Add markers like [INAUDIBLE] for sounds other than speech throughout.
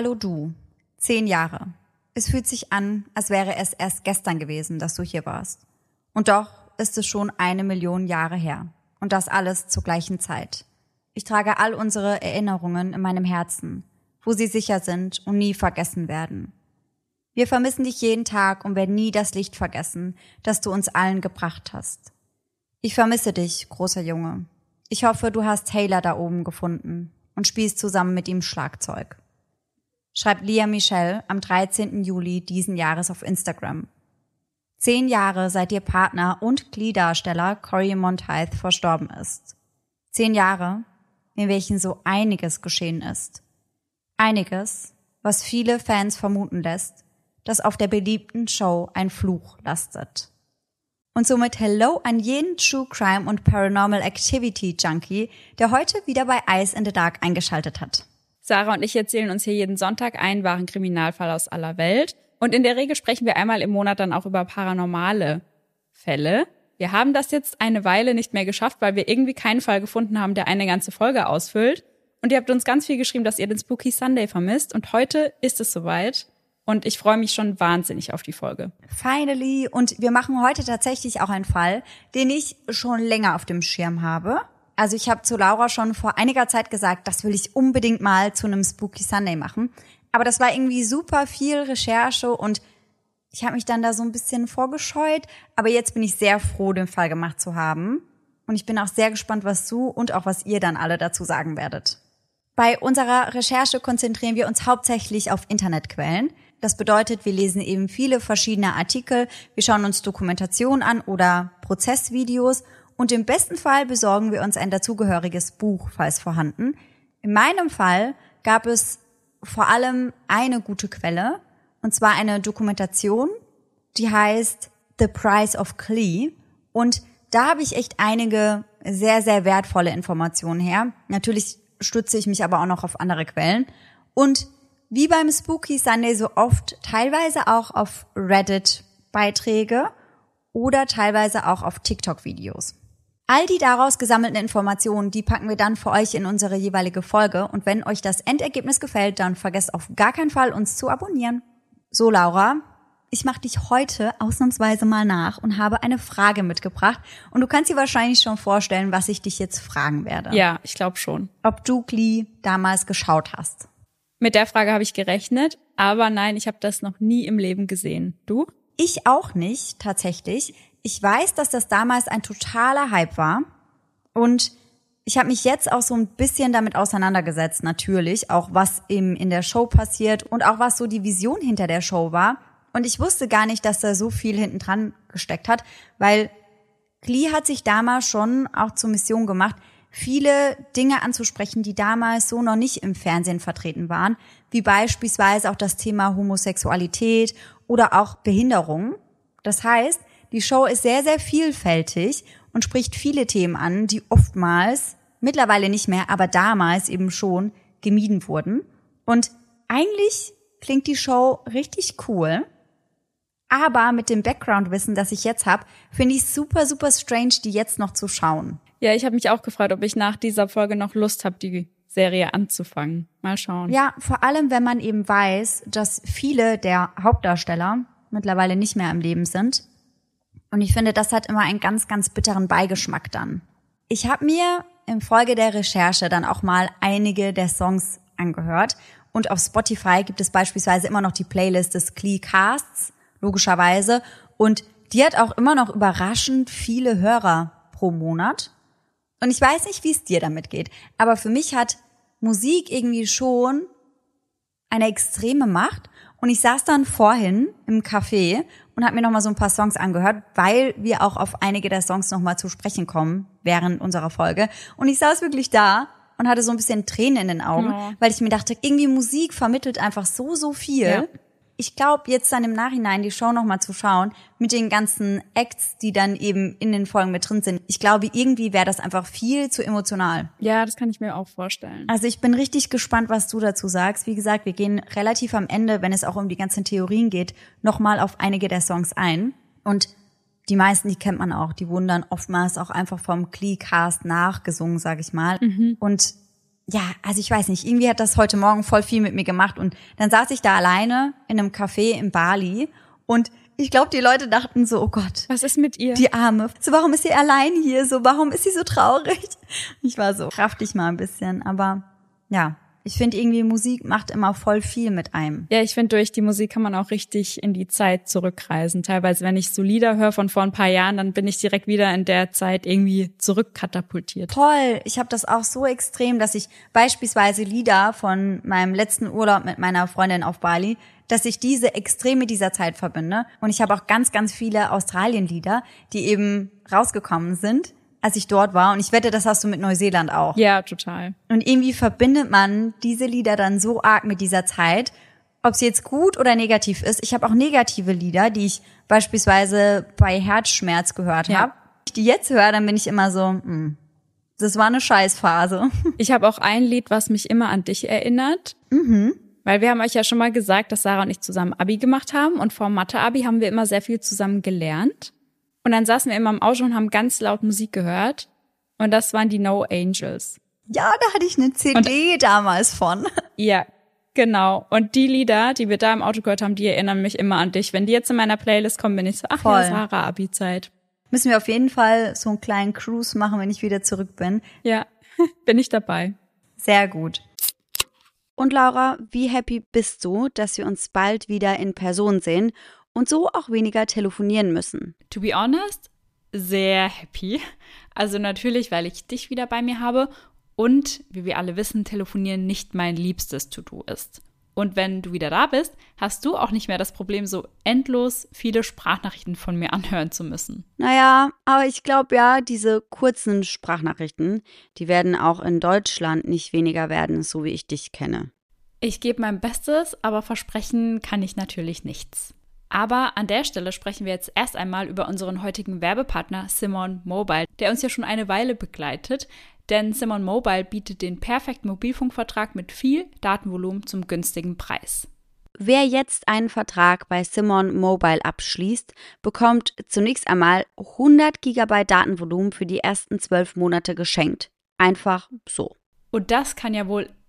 Hallo du. Zehn Jahre. Es fühlt sich an, als wäre es erst gestern gewesen, dass du hier warst. Und doch ist es schon eine Million Jahre her. Und das alles zur gleichen Zeit. Ich trage all unsere Erinnerungen in meinem Herzen, wo sie sicher sind und nie vergessen werden. Wir vermissen dich jeden Tag und werden nie das Licht vergessen, das du uns allen gebracht hast. Ich vermisse dich, großer Junge. Ich hoffe, du hast Taylor da oben gefunden und spielst zusammen mit ihm Schlagzeug. Schreibt Lia Michelle am 13. Juli diesen Jahres auf Instagram. Zehn Jahre seit ihr Partner und Glee-Darsteller Corey Monteith verstorben ist. Zehn Jahre, in welchen so einiges geschehen ist. Einiges, was viele Fans vermuten lässt, dass auf der beliebten Show ein Fluch lastet. Und somit Hello an jeden True Crime und Paranormal Activity Junkie, der heute wieder bei Ice in the Dark eingeschaltet hat. Sarah und ich erzählen uns hier jeden Sonntag einen wahren Kriminalfall aus aller Welt. Und in der Regel sprechen wir einmal im Monat dann auch über paranormale Fälle. Wir haben das jetzt eine Weile nicht mehr geschafft, weil wir irgendwie keinen Fall gefunden haben, der eine ganze Folge ausfüllt. Und ihr habt uns ganz viel geschrieben, dass ihr den Spooky Sunday vermisst. Und heute ist es soweit. Und ich freue mich schon wahnsinnig auf die Folge. Finally. Und wir machen heute tatsächlich auch einen Fall, den ich schon länger auf dem Schirm habe. Also ich habe zu Laura schon vor einiger Zeit gesagt, das will ich unbedingt mal zu einem Spooky Sunday machen. Aber das war irgendwie super viel Recherche und ich habe mich dann da so ein bisschen vorgescheut. Aber jetzt bin ich sehr froh, den Fall gemacht zu haben. Und ich bin auch sehr gespannt, was du und auch was ihr dann alle dazu sagen werdet. Bei unserer Recherche konzentrieren wir uns hauptsächlich auf Internetquellen. Das bedeutet, wir lesen eben viele verschiedene Artikel, wir schauen uns Dokumentation an oder Prozessvideos und im besten Fall besorgen wir uns ein dazugehöriges Buch, falls vorhanden. In meinem Fall gab es vor allem eine gute Quelle, und zwar eine Dokumentation, die heißt The Price of Klee. Und da habe ich echt einige sehr, sehr wertvolle Informationen her. Natürlich stütze ich mich aber auch noch auf andere Quellen. Und wie beim Spooky Sunday so oft teilweise auch auf Reddit Beiträge oder teilweise auch auf TikTok Videos. All die daraus gesammelten Informationen, die packen wir dann für euch in unsere jeweilige Folge und wenn euch das Endergebnis gefällt, dann vergesst auf gar keinen Fall uns zu abonnieren. So Laura, ich mache dich heute ausnahmsweise mal nach und habe eine Frage mitgebracht und du kannst dir wahrscheinlich schon vorstellen, was ich dich jetzt fragen werde. Ja, ich glaube schon. Ob du Glee damals geschaut hast. Mit der Frage habe ich gerechnet, aber nein, ich habe das noch nie im Leben gesehen. Du? Ich auch nicht, tatsächlich. Ich weiß, dass das damals ein totaler Hype war und ich habe mich jetzt auch so ein bisschen damit auseinandergesetzt, natürlich, auch was eben in der Show passiert und auch was so die Vision hinter der Show war. Und ich wusste gar nicht, dass da so viel hinten dran gesteckt hat, weil Glee hat sich damals schon auch zur Mission gemacht, viele Dinge anzusprechen, die damals so noch nicht im Fernsehen vertreten waren, wie beispielsweise auch das Thema Homosexualität oder auch Behinderung. Das heißt, die Show ist sehr, sehr vielfältig und spricht viele Themen an, die oftmals, mittlerweile nicht mehr, aber damals eben schon gemieden wurden. Und eigentlich klingt die Show richtig cool. Aber mit dem Background-Wissen, das ich jetzt habe, finde ich super, super strange, die jetzt noch zu schauen. Ja, ich habe mich auch gefragt, ob ich nach dieser Folge noch Lust habe, die Serie anzufangen. Mal schauen. Ja, vor allem, wenn man eben weiß, dass viele der Hauptdarsteller mittlerweile nicht mehr im Leben sind. Und ich finde, das hat immer einen ganz, ganz bitteren Beigeschmack dann. Ich habe mir im Folge der Recherche dann auch mal einige der Songs angehört. Und auf Spotify gibt es beispielsweise immer noch die Playlist des Glee Casts, logischerweise. Und die hat auch immer noch überraschend viele Hörer pro Monat. Und ich weiß nicht, wie es dir damit geht, aber für mich hat Musik irgendwie schon eine extreme Macht. Und ich saß dann vorhin im Café und habe mir noch mal so ein paar Songs angehört, weil wir auch auf einige der Songs noch mal zu sprechen kommen während unserer Folge. Und ich saß wirklich da und hatte so ein bisschen Tränen in den Augen, ja. weil ich mir dachte, irgendwie Musik vermittelt einfach so, so viel. Ja ich glaube, jetzt dann im Nachhinein die Show nochmal zu schauen, mit den ganzen Acts, die dann eben in den Folgen mit drin sind, ich glaube, irgendwie wäre das einfach viel zu emotional. Ja, das kann ich mir auch vorstellen. Also ich bin richtig gespannt, was du dazu sagst. Wie gesagt, wir gehen relativ am Ende, wenn es auch um die ganzen Theorien geht, nochmal auf einige der Songs ein. Und die meisten, die kennt man auch, die wurden dann oftmals auch einfach vom Glee-Cast nachgesungen, sag ich mal. Mhm. Und ja, also ich weiß nicht, irgendwie hat das heute Morgen voll viel mit mir gemacht und dann saß ich da alleine in einem Café in Bali und ich glaube, die Leute dachten so, oh Gott. Was ist mit ihr? Die Arme. So, warum ist sie allein hier? So, warum ist sie so traurig? Ich war so, kraft dich mal ein bisschen. Aber ja, ich finde irgendwie Musik macht immer voll viel mit einem. Ja, ich finde durch die Musik kann man auch richtig in die Zeit zurückreisen. Teilweise, wenn ich so Lieder höre von vor ein paar Jahren, dann bin ich direkt wieder in der Zeit irgendwie zurückkatapultiert. Toll. Ich habe das auch so extrem, dass ich beispielsweise Lieder von meinem letzten Urlaub mit meiner Freundin auf Bali, dass ich diese extrem mit dieser Zeit verbinde. Und ich habe auch ganz, ganz viele Australien-Lieder, die eben rausgekommen sind als ich dort war. Und ich wette, das hast du mit Neuseeland auch. Ja, total. Und irgendwie verbindet man diese Lieder dann so arg mit dieser Zeit, ob sie jetzt gut oder negativ ist. Ich habe auch negative Lieder, die ich beispielsweise bei Herzschmerz gehört Ja. habe. Die jetzt höre, dann bin ich immer so, hm, das war eine Scheißphase. [LAUGHS] Ich habe auch ein Lied, was mich immer an dich erinnert. Mhm. Weil wir haben euch ja schon mal gesagt, dass Sarah und ich zusammen Abi gemacht haben und vor Mathe-Abi haben wir immer sehr viel zusammen gelernt. Und dann saßen wir immer im Auto und haben ganz laut Musik gehört. Und das waren die No Angels. Ja, da hatte ich eine CD damals von. Ja, genau. Und die Lieder, die wir da im Auto gehört haben, die erinnern mich immer an dich. Wenn die jetzt in meiner Playlist kommen, bin ich so, ach Voll. ja, Sarah, Abi-Zeit. Müssen wir auf jeden Fall so einen kleinen Cruise machen, wenn ich wieder zurück bin. Ja, [LAUGHS] bin ich dabei. Sehr gut. Und Laura, wie happy bist du, dass wir uns bald wieder in Person sehen und so auch weniger telefonieren müssen? To be honest, sehr happy. Also natürlich, weil ich dich wieder bei mir habe und, wie wir alle wissen, telefonieren nicht mein liebstes To-Do ist. Und wenn du wieder da bist, hast du auch nicht mehr das Problem, so endlos viele Sprachnachrichten von mir anhören zu müssen. Naja, aber ich glaube ja, diese kurzen Sprachnachrichten, die werden auch in Deutschland nicht weniger werden, so wie ich dich kenne. Ich gebe mein Bestes, aber versprechen kann ich natürlich nichts. Aber an der Stelle sprechen wir jetzt erst einmal über unseren heutigen Werbepartner Simon Mobile, der uns ja schon eine Weile begleitet. Denn Simon Mobile bietet den perfekten Mobilfunkvertrag mit viel Datenvolumen zum günstigen Preis. Wer jetzt einen Vertrag bei Simon Mobile abschließt, bekommt zunächst einmal 100 GB Datenvolumen für die ersten 12 Monate geschenkt. Einfach so. Und das kann ja wohl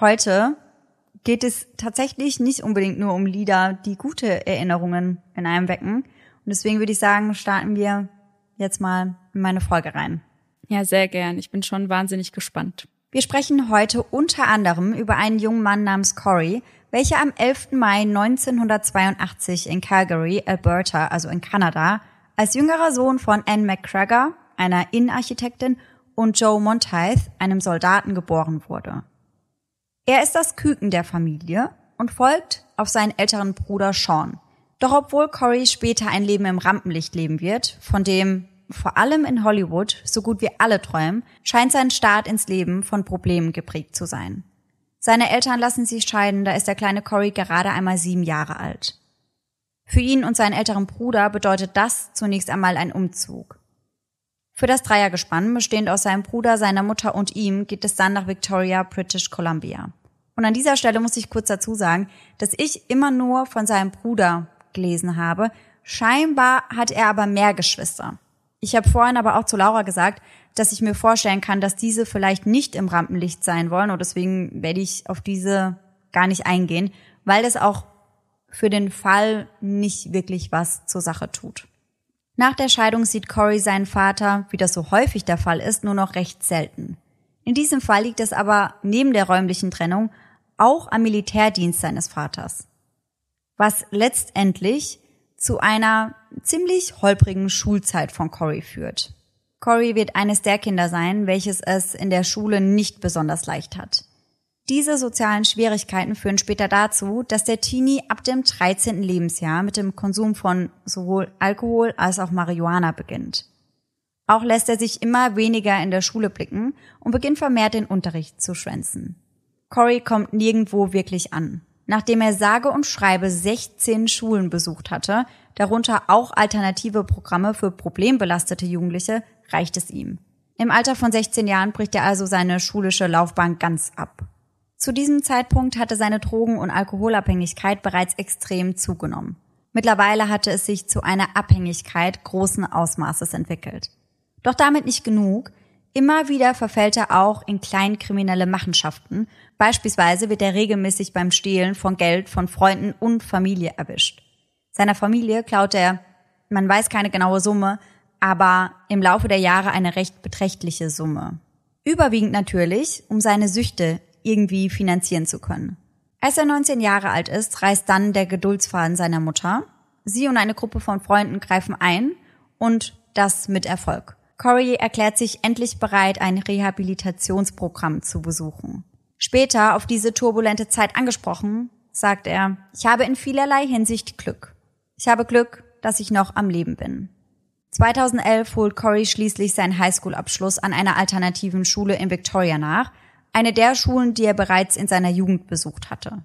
heute geht es tatsächlich nicht unbedingt nur um Lieder, die gute Erinnerungen in einem wecken. Und deswegen würde ich sagen, starten wir jetzt mal in meine Folge rein. Ja, sehr gern. Ich bin schon wahnsinnig gespannt. Wir sprechen heute unter anderem über einen jungen Mann namens Corey, welcher am 11. Mai 1982 in Calgary, Alberta, also in Kanada, als jüngerer Sohn von Anne McGregor, einer Innenarchitektin, und Joe Monteith, einem Soldaten, geboren wurde. Er ist das Küken der Familie und folgt auf seinen älteren Bruder Sean. Doch obwohl Corey später ein Leben im Rampenlicht leben wird, von dem vor allem in Hollywood so gut wie alle träumen, scheint sein Start ins Leben von Problemen geprägt zu sein. Seine Eltern lassen sich scheiden, da ist der kleine Corey gerade einmal sieben Jahre alt. Für ihn und seinen älteren Bruder bedeutet das zunächst einmal ein Umzug. Für das Dreiergespann, bestehend aus seinem Bruder, seiner Mutter und ihm, geht es dann nach Victoria, British Columbia. Und an dieser Stelle muss ich kurz dazu sagen, dass ich immer nur von seinem Bruder gelesen habe, Scheinbar hat er aber mehr Geschwister. Ich habe vorhin aber auch zu Laura gesagt, dass ich mir vorstellen kann, dass diese vielleicht nicht im Rampenlicht sein wollen und deswegen werde ich auf diese gar nicht eingehen, weil das auch für den Fall nicht wirklich was zur Sache tut. Nach der Scheidung sieht Corey seinen Vater, wie das so häufig der Fall ist, nur noch recht selten. In diesem Fall liegt es aber neben der räumlichen Trennung auch am Militärdienst seines Vaters. Was letztendlich zu einer ziemlich holprigen Schulzeit von Corey führt. Corey wird eines der Kinder sein, welches es in der Schule nicht besonders leicht hat. Diese sozialen Schwierigkeiten führen später dazu, dass der Teenie ab dem 13. Lebensjahr mit dem Konsum von sowohl Alkohol als auch Marihuana beginnt. Auch lässt er sich immer weniger in der Schule blicken und beginnt vermehrt den Unterricht zu schwänzen. Corey kommt nirgendwo wirklich an. Nachdem er sage und schreibe 16 Schulen besucht hatte, darunter auch alternative Programme für problembelastete Jugendliche, reicht es ihm. Im Alter von 16 Jahren bricht er also seine schulische Laufbahn ganz ab. Zu diesem Zeitpunkt hatte seine Drogen- und Alkoholabhängigkeit bereits extrem zugenommen. Mittlerweile hatte es sich zu einer Abhängigkeit großen Ausmaßes entwickelt. Doch damit nicht genug. Immer wieder verfällt er auch in kleinkriminelle Machenschaften. Beispielsweise wird er regelmäßig beim Stehlen von Geld von Freunden und Familie erwischt. Seiner Familie klaut er, man weiß keine genaue Summe, aber im Laufe der Jahre eine recht beträchtliche Summe. Überwiegend natürlich, um seine Süchte irgendwie finanzieren zu können. Als er 19 Jahre alt ist, reißt dann der Geduldsfaden seiner Mutter. Sie und eine Gruppe von Freunden greifen ein und das mit Erfolg. Corey erklärt sich endlich bereit, ein Rehabilitationsprogramm zu besuchen. Später, auf diese turbulente Zeit angesprochen, sagt er, ich habe in vielerlei Hinsicht Glück. Ich habe Glück, dass ich noch am Leben bin. 2011 holt Corey schließlich seinen Highschool-Abschluss an einer alternativen Schule in Victoria nach, eine der Schulen, die er bereits in seiner Jugend besucht hatte.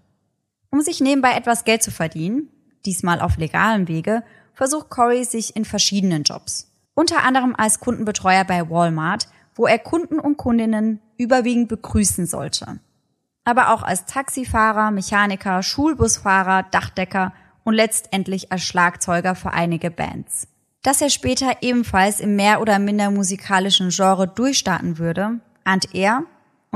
Um sich nebenbei etwas Geld zu verdienen, diesmal auf legalem Wege, versucht Corey sich in verschiedenen Jobs. Unter anderem als Kundenbetreuer bei Walmart, wo er Kunden und Kundinnen überwiegend begrüßen sollte. Aber auch als Taxifahrer, Mechaniker, Schulbusfahrer, Dachdecker und letztendlich als Schlagzeuger für einige Bands. Dass er später ebenfalls im mehr oder minder musikalischen Genre durchstarten würde, ahnt er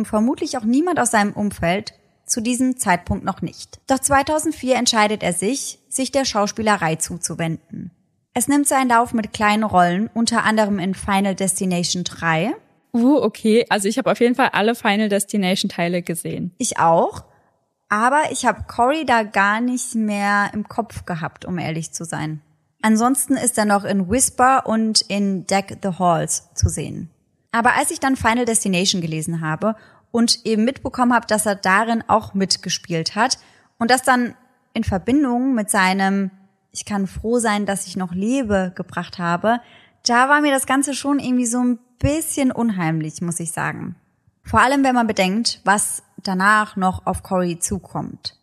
und vermutlich auch niemand aus seinem Umfeld zu diesem Zeitpunkt noch nicht. Doch 2004 entscheidet er sich, sich der Schauspielerei zuzuwenden. Es nimmt seinen Lauf mit kleinen Rollen, unter anderem in Final Destination 3. Uh, okay. Also ich habe auf jeden Fall alle Final Destination Teile gesehen. Ich auch. Aber ich habe Cory da gar nicht mehr im Kopf gehabt, um ehrlich zu sein. Ansonsten ist er noch in Whisper und in Deck the Halls zu sehen. Aber als ich dann Final Destination gelesen habe und eben mitbekommen habe, dass er darin auch mitgespielt hat und das dann in Verbindung mit seinem Ich kann froh sein, dass ich noch lebe gebracht habe, da war mir das Ganze schon irgendwie so ein bisschen unheimlich, muss ich sagen. Vor allem, wenn man bedenkt, was danach noch auf Corey zukommt.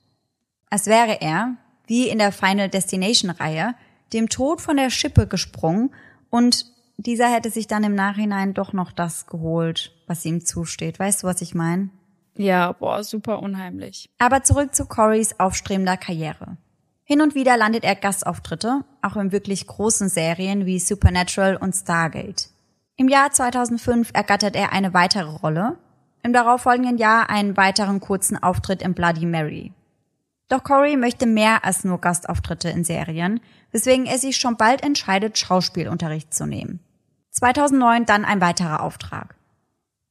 Als wäre er, wie in der Final Destination Reihe, dem Tod von der Schippe gesprungen und dieser hätte sich dann im Nachhinein doch noch das geholt, was ihm zusteht. Weißt du, was ich meine? Ja, boah, super unheimlich. Aber zurück zu Corys aufstrebender Karriere. Hin und wieder landet er Gastauftritte, auch in wirklich großen Serien wie Supernatural und Stargate. Im Jahr 2005 ergattert er eine weitere Rolle, im darauffolgenden Jahr einen weiteren kurzen Auftritt in Bloody Mary. Doch Corey möchte mehr als nur Gastauftritte in Serien, weswegen er sich schon bald entscheidet, Schauspielunterricht zu nehmen. 2009 dann ein weiterer Auftrag.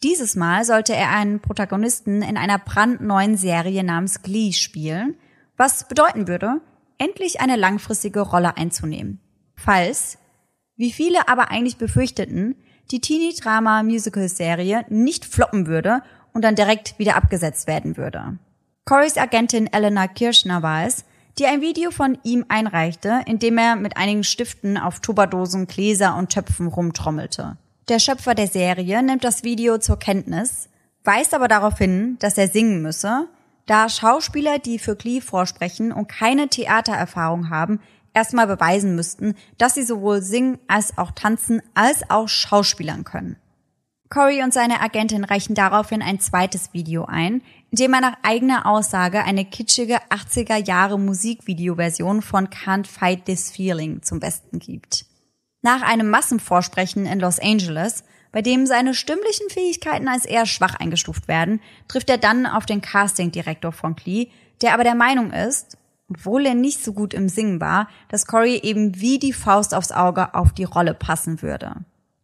Dieses Mal sollte er einen Protagonisten in einer brandneuen Serie namens Glee spielen, was bedeuten würde, endlich eine langfristige Rolle einzunehmen. Falls, wie viele aber eigentlich befürchteten, die Teenie-Drama-Musical-Serie nicht floppen würde und dann direkt wieder abgesetzt werden würde. Corys Agentin Eleanor Kirschner war es, die ein Video von ihm einreichte, in dem er mit einigen Stiften auf Tupperdosen, Gläser und Töpfen rumtrommelte. Der Schöpfer der Serie nimmt das Video zur Kenntnis, weist aber darauf hin, dass er singen müsse, da Schauspieler, die für Glee vorsprechen und keine Theatererfahrung haben, erstmal beweisen müssten, dass sie sowohl singen als auch tanzen als auch schauspielern können. Corey und seine Agentin reichen daraufhin ein zweites Video ein, indem er nach eigener Aussage eine kitschige 80er Jahre Musikvideoversion von Can't Fight This Feeling zum Besten gibt. Nach einem Massenvorsprechen in Los Angeles, bei dem seine stimmlichen Fähigkeiten als eher schwach eingestuft werden, trifft er dann auf den Castingdirektor von Klee, der aber der Meinung ist, obwohl er nicht so gut im Singen war, dass Corey eben wie die Faust aufs Auge auf die Rolle passen würde.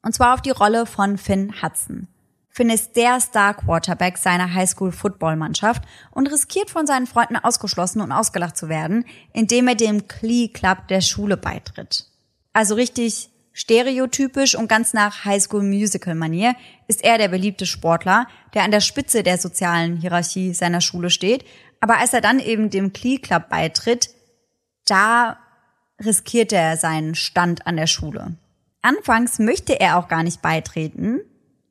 Und zwar auf die Rolle von Finn Hudson. Finn ist der Star-Quarterback seiner Highschool-Football-Mannschaft und riskiert von seinen Freunden ausgeschlossen und ausgelacht zu werden, indem er dem Klee Club der Schule beitritt. Also richtig stereotypisch und ganz nach Highschool-Musical-Manier ist er der beliebte Sportler, der an der Spitze der sozialen Hierarchie seiner Schule steht. Aber als er dann eben dem Klee Club beitritt, da riskiert er seinen Stand an der Schule. Anfangs möchte er auch gar nicht beitreten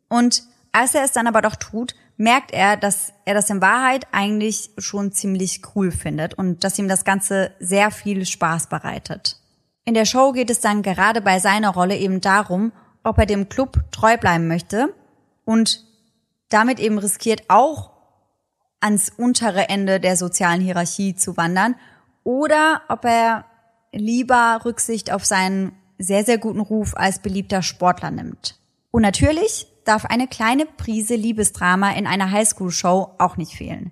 und als er es dann aber doch tut, merkt er, dass er das in Wahrheit eigentlich schon ziemlich cool findet und dass ihm das Ganze sehr viel Spaß bereitet. In der Show geht es dann gerade bei seiner Rolle eben darum, ob er dem Club treu bleiben möchte und damit eben riskiert auch ans untere Ende der sozialen Hierarchie zu wandern oder ob er lieber Rücksicht auf seinen sehr, sehr guten Ruf als beliebter Sportler nimmt. Und natürlich darf eine kleine Prise Liebesdrama in einer Highschool-Show auch nicht fehlen.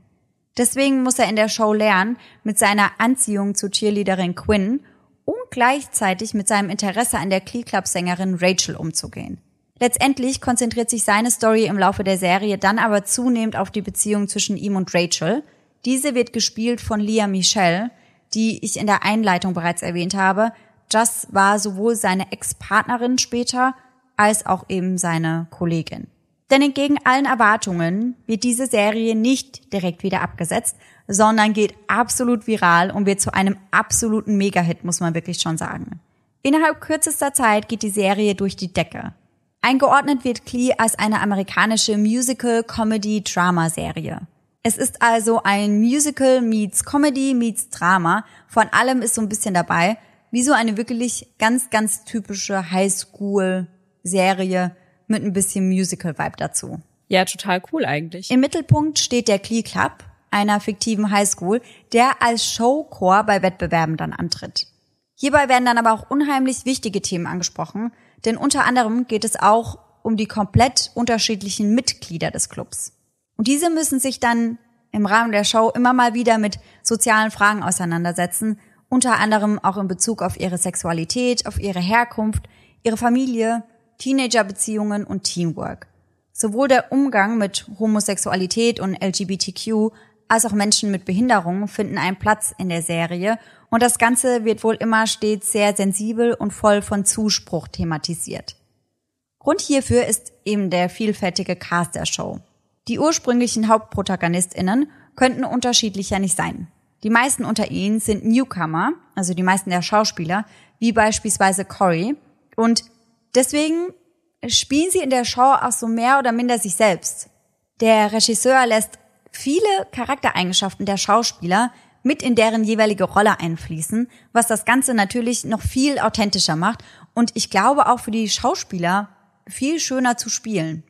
Deswegen muss er in der Show lernen, mit seiner Anziehung zu Cheerleaderin Quinn und gleichzeitig mit seinem Interesse an der Klee Club Sängerin Rachel umzugehen. Letztendlich konzentriert sich seine Story im Laufe der Serie dann aber zunehmend auf die Beziehung zwischen ihm und Rachel. Diese wird gespielt von Leah Michelle, die ich in der Einleitung bereits erwähnt habe. Just war sowohl seine Ex-Partnerin später als auch eben seine Kollegin. Denn entgegen allen Erwartungen wird diese Serie nicht direkt wieder abgesetzt, sondern geht absolut viral und wird zu einem absoluten Mega-Hit, muss man wirklich schon sagen. Innerhalb kürzester Zeit geht die Serie durch die Decke. Eingeordnet wird Klee als eine amerikanische Musical-Comedy-Drama-Serie. Es ist also ein Musical meets Comedy meets Drama. Von allem ist so ein bisschen dabei, wie so eine wirklich ganz, ganz typische Highschool Serie mit ein bisschen Musical-Vibe dazu. Ja, total cool eigentlich. Im Mittelpunkt steht der Glee Club, einer fiktiven Highschool, der als Showchor bei Wettbewerben dann antritt. Hierbei werden dann aber auch unheimlich wichtige Themen angesprochen, denn unter anderem geht es auch um die komplett unterschiedlichen Mitglieder des Clubs. Und diese müssen sich dann im Rahmen der Show immer mal wieder mit sozialen Fragen auseinandersetzen, unter anderem auch in Bezug auf ihre Sexualität, auf ihre Herkunft, ihre Familie, Teenagerbeziehungen und Teamwork. Sowohl der Umgang mit Homosexualität und LGBTQ als auch Menschen mit Behinderungen finden einen Platz in der Serie und das Ganze wird wohl immer stets sehr sensibel und voll von Zuspruch thematisiert. Grund hierfür ist eben der vielfältige Cast der Show. Die ursprünglichen Hauptprotagonistinnen könnten unterschiedlicher nicht sein. Die meisten unter ihnen sind Newcomer, also die meisten der Schauspieler, wie beispielsweise Corey, und Deswegen spielen sie in der Show auch so mehr oder minder sich selbst. Der Regisseur lässt viele Charaktereigenschaften der Schauspieler mit in deren jeweilige Rolle einfließen, was das Ganze natürlich noch viel authentischer macht und ich glaube auch für die Schauspieler viel schöner zu spielen.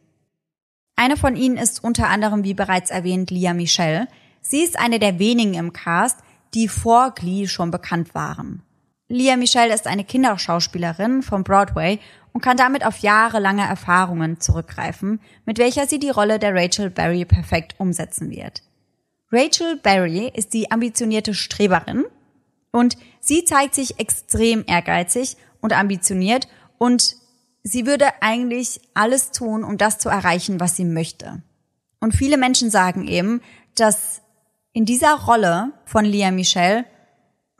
Eine von ihnen ist unter anderem, wie bereits erwähnt, Lia Michelle. Sie ist eine der wenigen im Cast, die vor Glee schon bekannt waren. Lia Michelle ist eine Kinderschauspielerin vom Broadway und kann damit auf jahrelange Erfahrungen zurückgreifen, mit welcher sie die Rolle der Rachel Berry perfekt umsetzen wird. Rachel Berry ist die ambitionierte Streberin und sie zeigt sich extrem ehrgeizig und ambitioniert und sie würde eigentlich alles tun, um das zu erreichen, was sie möchte. Und viele Menschen sagen eben, dass in dieser Rolle von Lia Michelle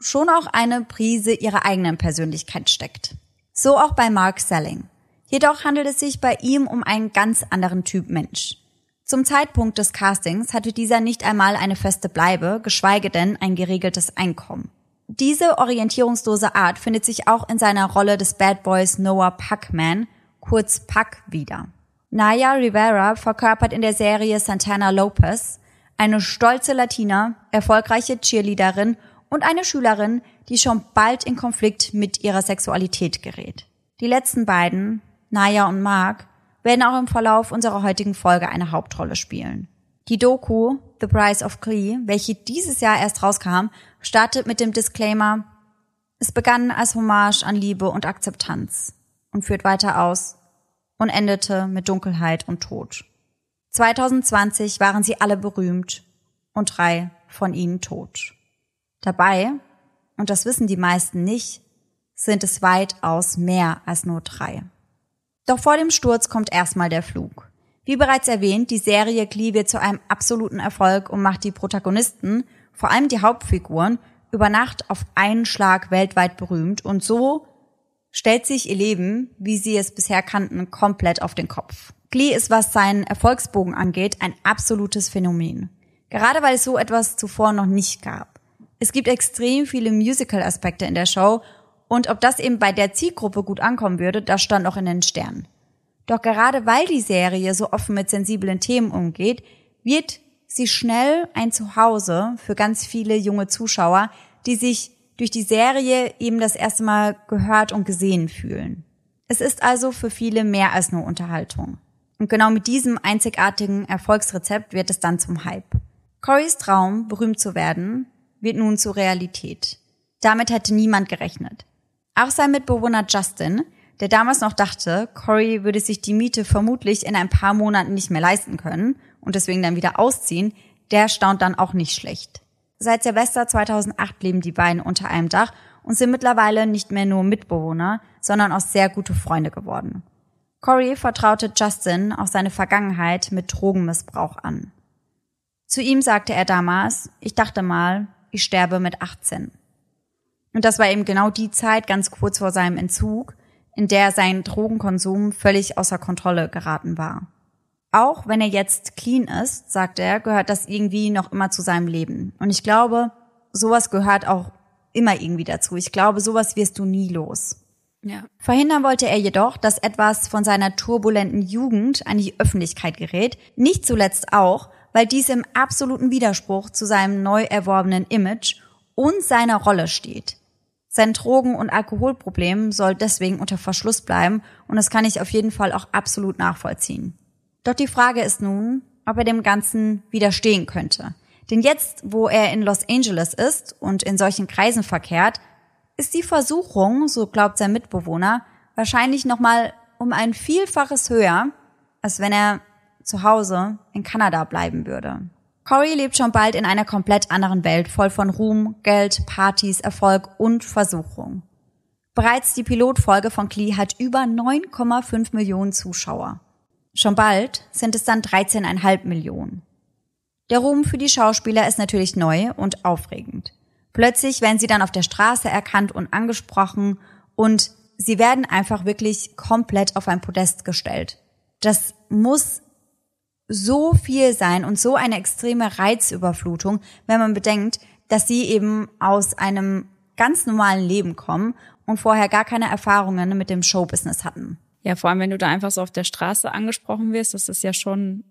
schon auch eine Prise ihrer eigenen Persönlichkeit steckt. So auch bei Mark Selling. Jedoch handelt es sich bei ihm um einen ganz anderen Typ Mensch. Zum Zeitpunkt des Castings hatte dieser nicht einmal eine feste Bleibe, geschweige denn ein geregeltes Einkommen. Diese orientierungslose Art findet sich auch in seiner Rolle des Bad Boys Noah Puckman, kurz Puck, wieder. Naya Rivera verkörpert in der Serie Santana Lopez, eine stolze Latina, erfolgreiche Cheerleaderin und eine Schülerin, die schon bald in Konflikt mit ihrer Sexualität gerät. Die letzten beiden, Naya und Mark, werden auch im Verlauf unserer heutigen Folge eine Hauptrolle spielen. Die Doku The Price of Glee, welche dieses Jahr erst rauskam, startet mit dem Disclaimer, es begann als Hommage an Liebe und Akzeptanz und führt weiter aus und endete mit Dunkelheit und Tod. 2020 waren sie alle berühmt und drei von ihnen tot. Dabei, und das wissen die meisten nicht, sind es weitaus mehr als nur drei. Doch vor dem Sturz kommt erstmal der Flug. Wie bereits erwähnt, die Serie wird zu einem absoluten Erfolg und macht die Protagonisten, vor allem die Hauptfiguren, über Nacht auf einen Schlag weltweit berühmt und so stellt sich ihr Leben, wie sie es bisher kannten, komplett auf den Kopf. Glee ist, was seinen Erfolgsbogen angeht, ein absolutes Phänomen. Gerade weil es so etwas zuvor noch nicht gab. Es gibt extrem viele Musical-Aspekte in der Show und ob das eben bei der Zielgruppe gut ankommen würde, das stand auch in den Sternen. Doch gerade weil die Serie so offen mit sensiblen Themen umgeht, wird sie schnell ein Zuhause für ganz viele junge Zuschauer, die sich durch die Serie eben das erste Mal gehört und gesehen fühlen. Es ist also für viele mehr als nur Unterhaltung. Und genau mit diesem einzigartigen Erfolgsrezept wird es dann zum Hype. Corys Traum, berühmt zu werden, wird nun zur Realität. Damit hätte niemand gerechnet. Auch sein Mitbewohner Justin, der damals noch dachte, Cory würde sich die Miete vermutlich in ein paar Monaten nicht mehr leisten können und deswegen dann wieder ausziehen, der staunt dann auch nicht schlecht. Seit Silvester 2008 leben die beiden unter einem Dach und sind mittlerweile nicht mehr nur Mitbewohner, sondern auch sehr gute Freunde geworden. Corey vertraute Justin auch seine Vergangenheit mit Drogenmissbrauch an. Zu ihm sagte er damals, ich dachte mal, ich sterbe mit 18. Und das war eben genau die Zeit, ganz kurz vor seinem Entzug, in der sein Drogenkonsum völlig außer Kontrolle geraten war. Auch wenn er jetzt clean ist, sagt er, gehört das irgendwie noch immer zu seinem Leben. Und ich glaube, sowas gehört auch immer irgendwie dazu. Ich glaube, sowas wirst du nie los. Ja. Verhindern wollte er jedoch, dass etwas von seiner turbulenten Jugend an die Öffentlichkeit gerät. Nicht zuletzt auch, weil dies im absoluten Widerspruch zu seinem neu erworbenen Image und seiner Rolle steht. Sein Drogen- und Alkoholproblem soll deswegen unter Verschluss bleiben und das kann ich auf jeden Fall auch absolut nachvollziehen. Doch die Frage ist nun, ob er dem Ganzen widerstehen könnte. Denn jetzt, wo er in Los Angeles ist und in solchen Kreisen verkehrt, ist die Versuchung, so glaubt sein Mitbewohner, wahrscheinlich nochmal um ein Vielfaches höher, als wenn er zu Hause in Kanada bleiben würde. Corey lebt schon bald in einer komplett anderen Welt, voll von Ruhm, Geld, Partys, Erfolg und Versuchung. Bereits die Pilotfolge von Klee hat über 9,5 Millionen Zuschauer. Schon bald sind es dann 13,5 Millionen. Der Ruhm für die Schauspieler ist natürlich neu und aufregend. Plötzlich werden sie dann auf der Straße erkannt und angesprochen und sie werden einfach wirklich komplett auf ein Podest gestellt. Das muss so viel sein und so eine extreme Reizüberflutung, wenn man bedenkt, dass sie eben aus einem ganz normalen Leben kommen und vorher gar keine Erfahrungen mit dem Showbusiness hatten. Ja, vor allem, wenn du da einfach so auf der Straße angesprochen wirst, das ist ja schon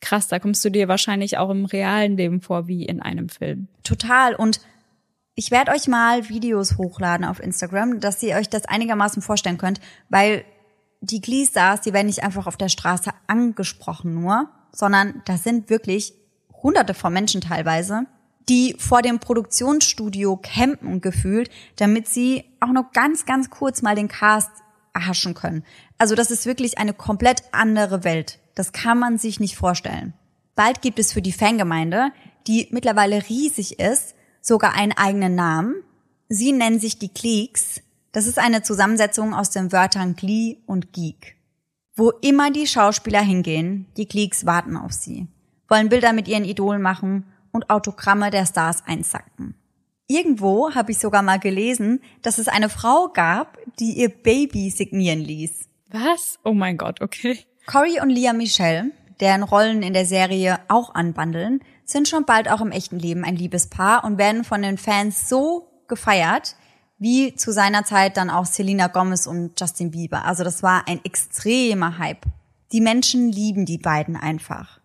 krass. Da kommst du dir wahrscheinlich auch im realen Leben vor wie in einem Film. Total. Und ich werde euch mal Videos hochladen auf Instagram, dass ihr euch das einigermaßen vorstellen könnt, weil die Glee-Stars, die werden nicht einfach auf der Straße angesprochen nur, sondern das sind wirklich hunderte von Menschen teilweise, die vor dem Produktionsstudio campen gefühlt, damit sie auch noch ganz, ganz kurz mal den Cast erhaschen können. Also das ist wirklich eine komplett andere Welt. Das kann man sich nicht vorstellen. Bald gibt es für die Fangemeinde, die mittlerweile riesig ist, sogar einen eigenen Namen. Sie nennen sich die Cliques das ist eine Zusammensetzung aus den Wörtern Glee und Geek. Wo immer die Schauspieler hingehen, die Gleeks warten auf sie, wollen Bilder mit ihren Idolen machen und Autogramme der Stars einsacken. Irgendwo habe ich sogar mal gelesen, dass es eine Frau gab, die ihr Baby signieren ließ. Was? Oh mein Gott, okay. Cory und Leah Michelle, deren Rollen in der Serie auch anbandeln, sind schon bald auch im echten Leben ein Liebespaar und werden von den Fans so gefeiert, wie zu seiner Zeit dann auch Selena Gomez und Justin Bieber. Also das war ein extremer Hype. Die Menschen lieben die beiden einfach.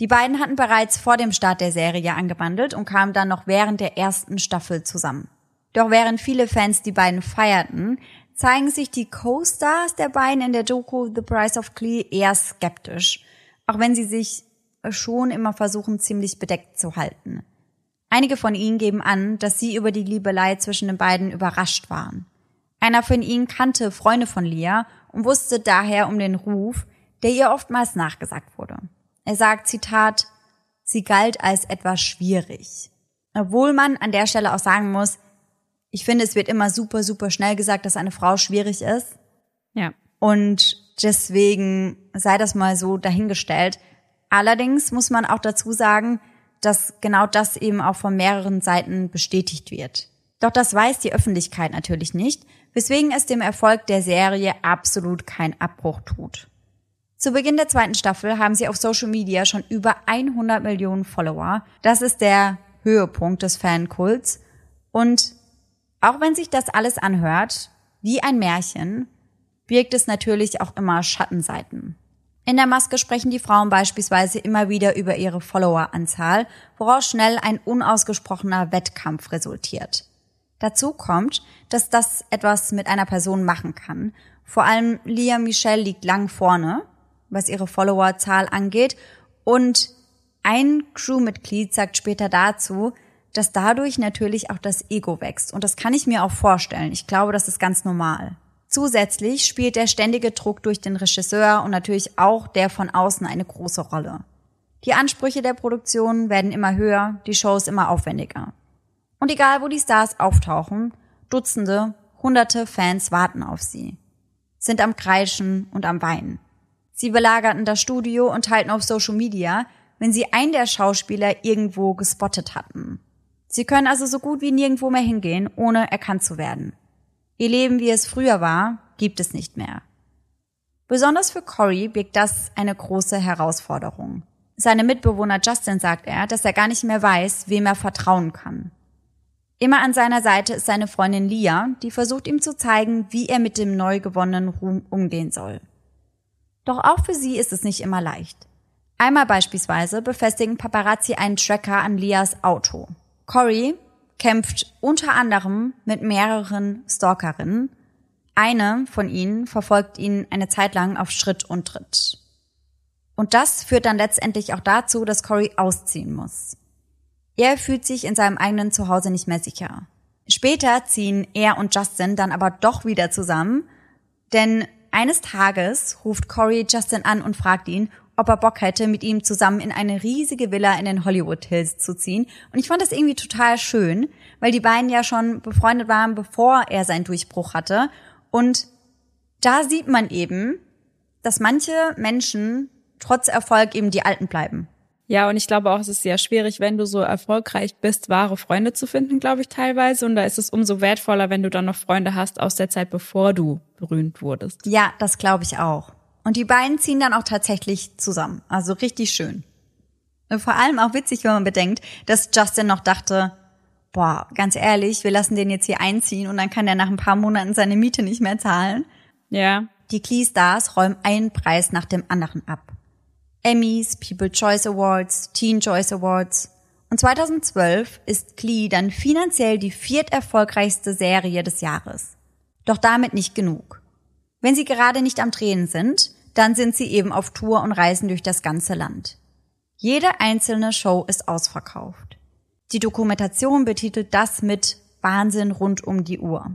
Die beiden hatten bereits vor dem Start der Serie angebandelt und kamen dann noch während der ersten Staffel zusammen. Doch während viele Fans die beiden feierten, zeigen sich die Co-Stars der beiden in der Doku The Price of Glee eher skeptisch, auch wenn sie sich schon immer versuchen, ziemlich bedeckt zu halten. Einige von ihnen geben an, dass sie über die Liebelei zwischen den beiden überrascht waren. Einer von ihnen kannte Freunde von Lia und wusste daher um den Ruf, der ihr oftmals nachgesagt wurde. Er sagt, Zitat, sie galt als etwas schwierig. Obwohl man an der Stelle auch sagen muss, ich finde, es wird immer super, super schnell gesagt, dass eine Frau schwierig ist. Ja. Und deswegen sei das mal so dahingestellt. Allerdings muss man auch dazu sagen, dass genau das eben auch von mehreren Seiten bestätigt wird. Doch das weiß die Öffentlichkeit natürlich nicht, weswegen es dem Erfolg der Serie absolut keinen Abbruch tut. Zu Beginn der zweiten Staffel haben sie auf Social Media schon über 100 Millionen Follower. Das ist der Höhepunkt des Fankults. Und auch wenn sich das alles anhört wie ein Märchen, birgt es natürlich auch immer Schattenseiten. In der Maske sprechen die Frauen beispielsweise immer wieder über ihre Followeranzahl, woraus schnell ein unausgesprochener Wettkampf resultiert. Dazu kommt, dass das etwas mit einer Person machen kann. Vor allem Lia Michelle liegt lang vorne, was ihre Followerzahl angeht. Und ein Crewmitglied sagt später dazu, dass dadurch natürlich auch das Ego wächst. Und das kann ich mir auch vorstellen. Ich glaube, das ist ganz normal. Zusätzlich spielt der ständige Druck durch den Regisseur und natürlich auch der von außen eine große Rolle. Die Ansprüche der Produktion werden immer höher, die Shows immer aufwendiger. Und egal, wo die Stars auftauchen, Dutzende, hunderte Fans warten auf sie, sind am Kreischen und am Weinen. Sie belagerten das Studio und teilten auf Social Media, wenn sie einen der Schauspieler irgendwo gespottet hatten. Sie können also so gut wie nirgendwo mehr hingehen, ohne erkannt zu werden. Ihr Leben, wie es früher war, gibt es nicht mehr. Besonders für Cory birgt das eine große Herausforderung. Seine Mitbewohner Justin sagt er, dass er gar nicht mehr weiß, wem er vertrauen kann. Immer an seiner Seite ist seine Freundin Lia, die versucht ihm zu zeigen, wie er mit dem neu gewonnenen Ruhm umgehen soll. Doch auch für sie ist es nicht immer leicht. Einmal beispielsweise befestigen Paparazzi einen Tracker an Lias Auto. Cory kämpft unter anderem mit mehreren Stalkerinnen. Eine von ihnen verfolgt ihn eine Zeit lang auf Schritt und Tritt. Und das führt dann letztendlich auch dazu, dass Cory ausziehen muss. Er fühlt sich in seinem eigenen Zuhause nicht mehr sicher. Später ziehen er und Justin dann aber doch wieder zusammen, denn eines Tages ruft Corey Justin an und fragt ihn, ob er Bock hätte, mit ihm zusammen in eine riesige Villa in den Hollywood Hills zu ziehen. Und ich fand das irgendwie total schön, weil die beiden ja schon befreundet waren, bevor er seinen Durchbruch hatte. Und da sieht man eben, dass manche Menschen trotz Erfolg eben die Alten bleiben. Ja, und ich glaube auch, es ist sehr schwierig, wenn du so erfolgreich bist, wahre Freunde zu finden, glaube ich teilweise. Und da ist es umso wertvoller, wenn du dann noch Freunde hast aus der Zeit, bevor du berühmt wurdest. Ja, das glaube ich auch. Und die beiden ziehen dann auch tatsächlich zusammen. Also richtig schön. Und vor allem auch witzig, wenn man bedenkt, dass Justin noch dachte, boah, ganz ehrlich, wir lassen den jetzt hier einziehen und dann kann er nach ein paar Monaten seine Miete nicht mehr zahlen. Ja. Die Klee-Stars räumen einen Preis nach dem anderen ab. Emmys, People Choice Awards, Teen Choice Awards. Und 2012 ist Glee dann finanziell die vierterfolgreichste Serie des Jahres. Doch damit nicht genug. Wenn sie gerade nicht am Drehen sind, dann sind sie eben auf Tour und reisen durch das ganze Land. Jede einzelne Show ist ausverkauft. Die Dokumentation betitelt das mit Wahnsinn rund um die Uhr.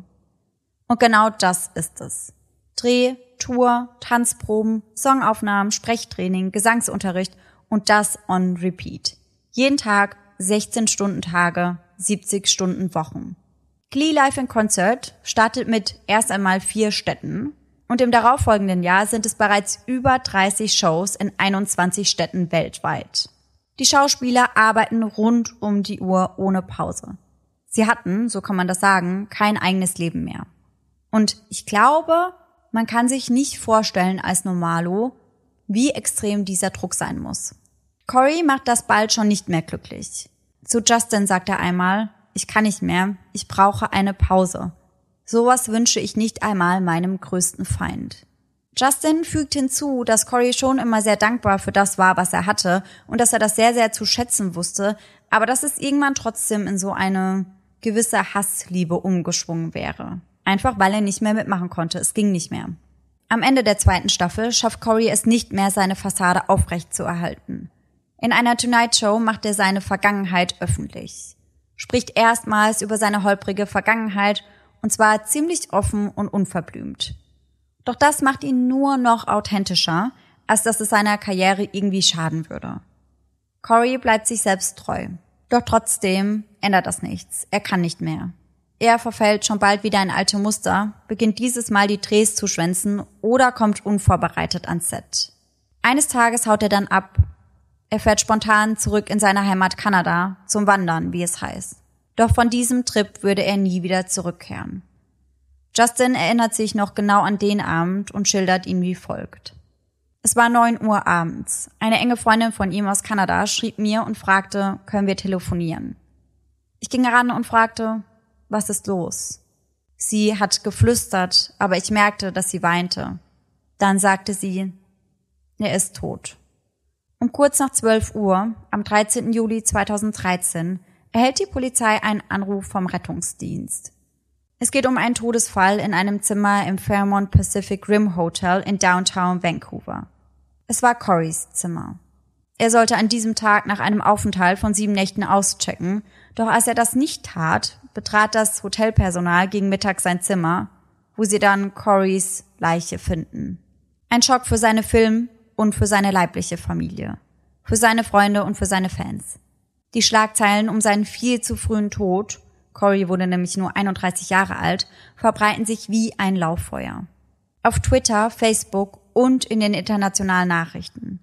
Und genau das ist es. Dreh, Tour, Tanzproben, Songaufnahmen, Sprechtraining, Gesangsunterricht und das on repeat. Jeden Tag 16 Stunden Tage, 70 Stunden Wochen. Glee Live in Concert startet mit erst einmal vier Städten und im darauffolgenden Jahr sind es bereits über 30 Shows in 21 Städten weltweit. Die Schauspieler arbeiten rund um die Uhr ohne Pause. Sie hatten, so kann man das sagen, kein eigenes Leben mehr. Und ich glaube, man kann sich nicht vorstellen als Normalo, wie extrem dieser Druck sein muss. Cory macht das bald schon nicht mehr glücklich. Zu Justin sagt er einmal, ich kann nicht mehr, ich brauche eine Pause. Sowas wünsche ich nicht einmal meinem größten Feind. Justin fügt hinzu, dass Cory schon immer sehr dankbar für das war, was er hatte und dass er das sehr, sehr zu schätzen wusste, aber dass es irgendwann trotzdem in so eine gewisse Hassliebe umgeschwungen wäre. Einfach weil er nicht mehr mitmachen konnte. Es ging nicht mehr. Am Ende der zweiten Staffel schafft Corey es nicht mehr, seine Fassade aufrecht zu erhalten. In einer Tonight Show macht er seine Vergangenheit öffentlich. Spricht erstmals über seine holprige Vergangenheit und zwar ziemlich offen und unverblümt. Doch das macht ihn nur noch authentischer, als dass es seiner Karriere irgendwie schaden würde. Corey bleibt sich selbst treu. Doch trotzdem ändert das nichts. Er kann nicht mehr. Er verfällt schon bald wieder in alte Muster, beginnt dieses Mal die Drehs zu schwänzen oder kommt unvorbereitet ans Set. Eines Tages haut er dann ab er fährt spontan zurück in seine Heimat Kanada, zum Wandern, wie es heißt. Doch von diesem Trip würde er nie wieder zurückkehren. Justin erinnert sich noch genau an den Abend und schildert ihn wie folgt. Es war neun Uhr abends. Eine enge Freundin von ihm aus Kanada schrieb mir und fragte, können wir telefonieren? Ich ging ran und fragte, was ist los? Sie hat geflüstert, aber ich merkte, dass sie weinte. Dann sagte sie, er ist tot. Um kurz nach 12 Uhr am 13. Juli 2013 erhält die Polizei einen Anruf vom Rettungsdienst. Es geht um einen Todesfall in einem Zimmer im Fairmont Pacific Rim Hotel in Downtown Vancouver. Es war Corys Zimmer. Er sollte an diesem Tag nach einem Aufenthalt von sieben Nächten auschecken, doch als er das nicht tat, betrat das Hotelpersonal gegen Mittag sein Zimmer, wo sie dann Corys Leiche finden. Ein Schock für seine Film- und für seine leibliche Familie, für seine Freunde und für seine Fans. Die Schlagzeilen um seinen viel zu frühen Tod, Corey wurde nämlich nur 31 Jahre alt, verbreiten sich wie ein Lauffeuer. Auf Twitter, Facebook und in den internationalen Nachrichten.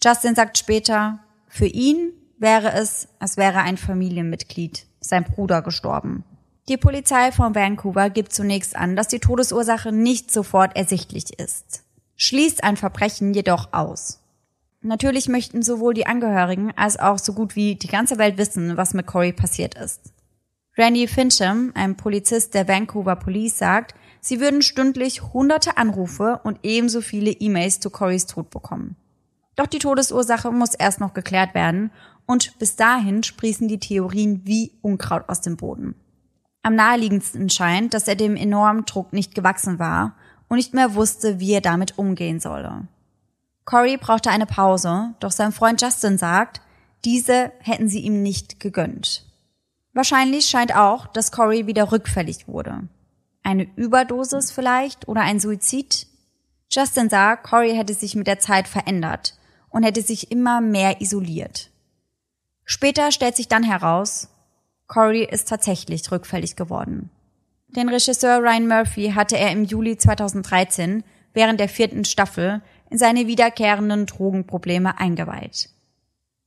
Justin sagt später, für ihn wäre es, als wäre ein Familienmitglied, sein Bruder gestorben. Die Polizei von Vancouver gibt zunächst an, dass die Todesursache nicht sofort ersichtlich ist schließt ein Verbrechen jedoch aus. Natürlich möchten sowohl die Angehörigen als auch so gut wie die ganze Welt wissen, was mit Corey passiert ist. Randy Fincham, ein Polizist der Vancouver Police, sagt, sie würden stündlich hunderte Anrufe und ebenso viele E-Mails zu Corys Tod bekommen. Doch die Todesursache muss erst noch geklärt werden und bis dahin sprießen die Theorien wie Unkraut aus dem Boden. Am naheliegendsten scheint, dass er dem enormen Druck nicht gewachsen war und nicht mehr wusste, wie er damit umgehen solle. Corey brauchte eine Pause, doch sein Freund Justin sagt, diese hätten sie ihm nicht gegönnt. Wahrscheinlich scheint auch, dass Corey wieder rückfällig wurde. Eine Überdosis vielleicht oder ein Suizid? Justin sagt, Corey hätte sich mit der Zeit verändert und hätte sich immer mehr isoliert. Später stellt sich dann heraus, Corey ist tatsächlich rückfällig geworden. Den Regisseur Ryan Murphy hatte er im Juli 2013 während der vierten Staffel in seine wiederkehrenden Drogenprobleme eingeweiht.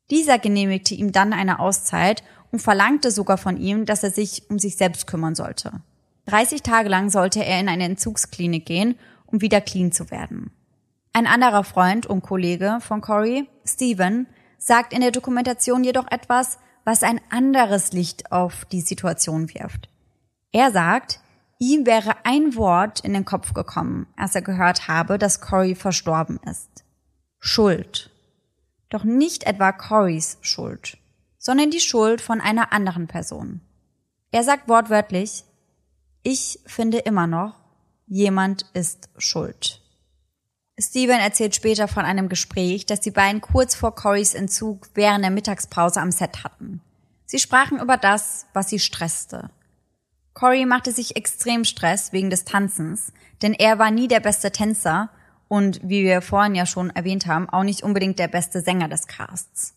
Dieser genehmigte ihm dann eine Auszeit und verlangte sogar von ihm, dass er sich um sich selbst kümmern sollte. 30 Tage lang sollte er in eine Entzugsklinik gehen, um wieder clean zu werden. Ein anderer Freund und Kollege von Corey, Steven, sagt in der Dokumentation jedoch etwas, was ein anderes Licht auf die Situation wirft. Er sagt, ihm wäre ein Wort in den Kopf gekommen, als er gehört habe, dass Cory verstorben ist. Schuld. Doch nicht etwa Corys Schuld, sondern die Schuld von einer anderen Person. Er sagt wortwörtlich, ich finde immer noch, jemand ist schuld. Steven erzählt später von einem Gespräch, das die beiden kurz vor Corys Entzug während der Mittagspause am Set hatten. Sie sprachen über das, was sie stresste. Corey machte sich extrem Stress wegen des Tanzens, denn er war nie der beste Tänzer und, wie wir vorhin ja schon erwähnt haben, auch nicht unbedingt der beste Sänger des Casts.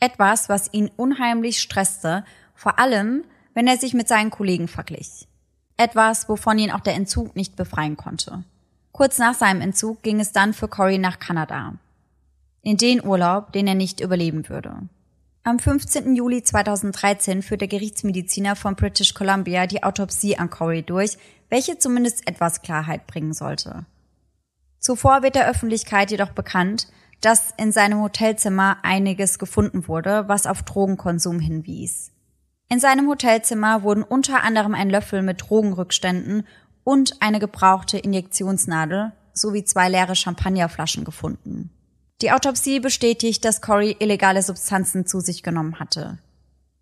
Etwas, was ihn unheimlich stresste, vor allem, wenn er sich mit seinen Kollegen verglich. Etwas, wovon ihn auch der Entzug nicht befreien konnte. Kurz nach seinem Entzug ging es dann für Corey nach Kanada. In den Urlaub, den er nicht überleben würde. Am 15. Juli 2013 führt der Gerichtsmediziner von British Columbia die Autopsie an Corey durch, welche zumindest etwas Klarheit bringen sollte. Zuvor wird der Öffentlichkeit jedoch bekannt, dass in seinem Hotelzimmer einiges gefunden wurde, was auf Drogenkonsum hinwies. In seinem Hotelzimmer wurden unter anderem ein Löffel mit Drogenrückständen und eine gebrauchte Injektionsnadel sowie zwei leere Champagnerflaschen gefunden. Die Autopsie bestätigt, dass Corey illegale Substanzen zu sich genommen hatte.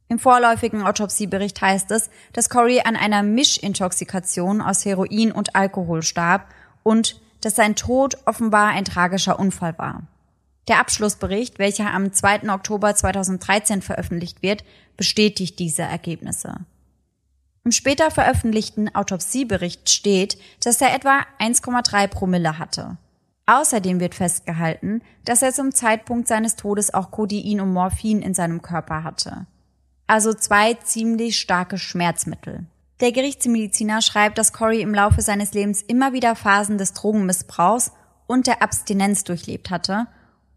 Im vorläufigen Autopsiebericht heißt es, dass Corey an einer Mischintoxikation aus Heroin und Alkohol starb und dass sein Tod offenbar ein tragischer Unfall war. Der Abschlussbericht, welcher am 2. Oktober 2013 veröffentlicht wird, bestätigt diese Ergebnisse. Im später veröffentlichten Autopsiebericht steht, dass er etwa 1,3 Promille hatte. Außerdem wird festgehalten, dass er zum Zeitpunkt seines Todes auch Codein und Morphin in seinem Körper hatte. Also zwei ziemlich starke Schmerzmittel. Der Gerichtsmediziner schreibt, dass Corey im Laufe seines Lebens immer wieder Phasen des Drogenmissbrauchs und der Abstinenz durchlebt hatte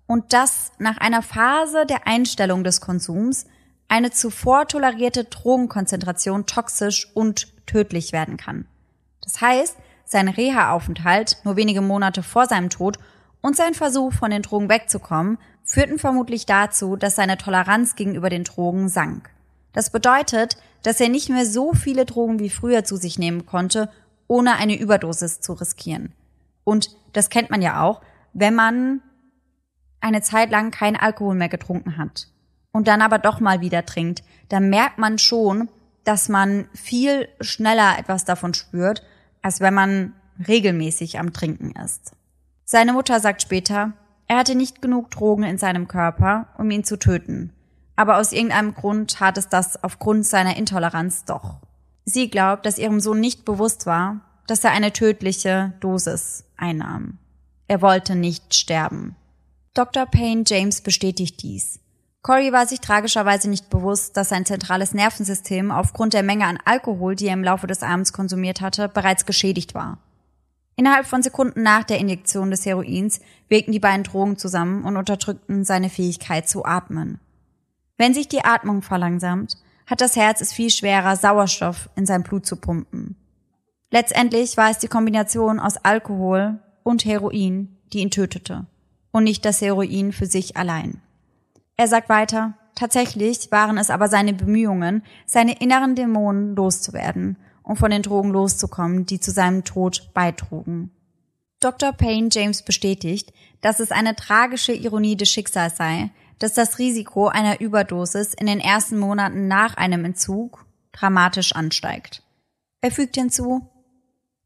und dass nach einer Phase der Einstellung des Konsums eine zuvor tolerierte Drogenkonzentration toxisch und tödlich werden kann. Das heißt, sein Reha-Aufenthalt nur wenige Monate vor seinem Tod und sein Versuch, von den Drogen wegzukommen, führten vermutlich dazu, dass seine Toleranz gegenüber den Drogen sank. Das bedeutet, dass er nicht mehr so viele Drogen wie früher zu sich nehmen konnte, ohne eine Überdosis zu riskieren. Und das kennt man ja auch, wenn man eine Zeit lang keinen Alkohol mehr getrunken hat und dann aber doch mal wieder trinkt, dann merkt man schon, dass man viel schneller etwas davon spürt, als wenn man regelmäßig am Trinken ist. Seine Mutter sagt später, er hatte nicht genug Drogen in seinem Körper, um ihn zu töten. Aber aus irgendeinem Grund tat es das aufgrund seiner Intoleranz doch. Sie glaubt, dass ihrem Sohn nicht bewusst war, dass er eine tödliche Dosis einnahm. Er wollte nicht sterben. Dr. Payne James bestätigt dies. Corey war sich tragischerweise nicht bewusst, dass sein zentrales Nervensystem aufgrund der Menge an Alkohol, die er im Laufe des Abends konsumiert hatte, bereits geschädigt war. Innerhalb von Sekunden nach der Injektion des Heroins wirkten die beiden Drogen zusammen und unterdrückten seine Fähigkeit zu atmen. Wenn sich die Atmung verlangsamt, hat das Herz es viel schwerer, Sauerstoff in sein Blut zu pumpen. Letztendlich war es die Kombination aus Alkohol und Heroin, die ihn tötete, und nicht das Heroin für sich allein. Er sagt weiter, tatsächlich waren es aber seine Bemühungen, seine inneren Dämonen loszuwerden, um von den Drogen loszukommen, die zu seinem Tod beitrugen. Dr. Payne James bestätigt, dass es eine tragische Ironie des Schicksals sei, dass das Risiko einer Überdosis in den ersten Monaten nach einem Entzug dramatisch ansteigt. Er fügt hinzu,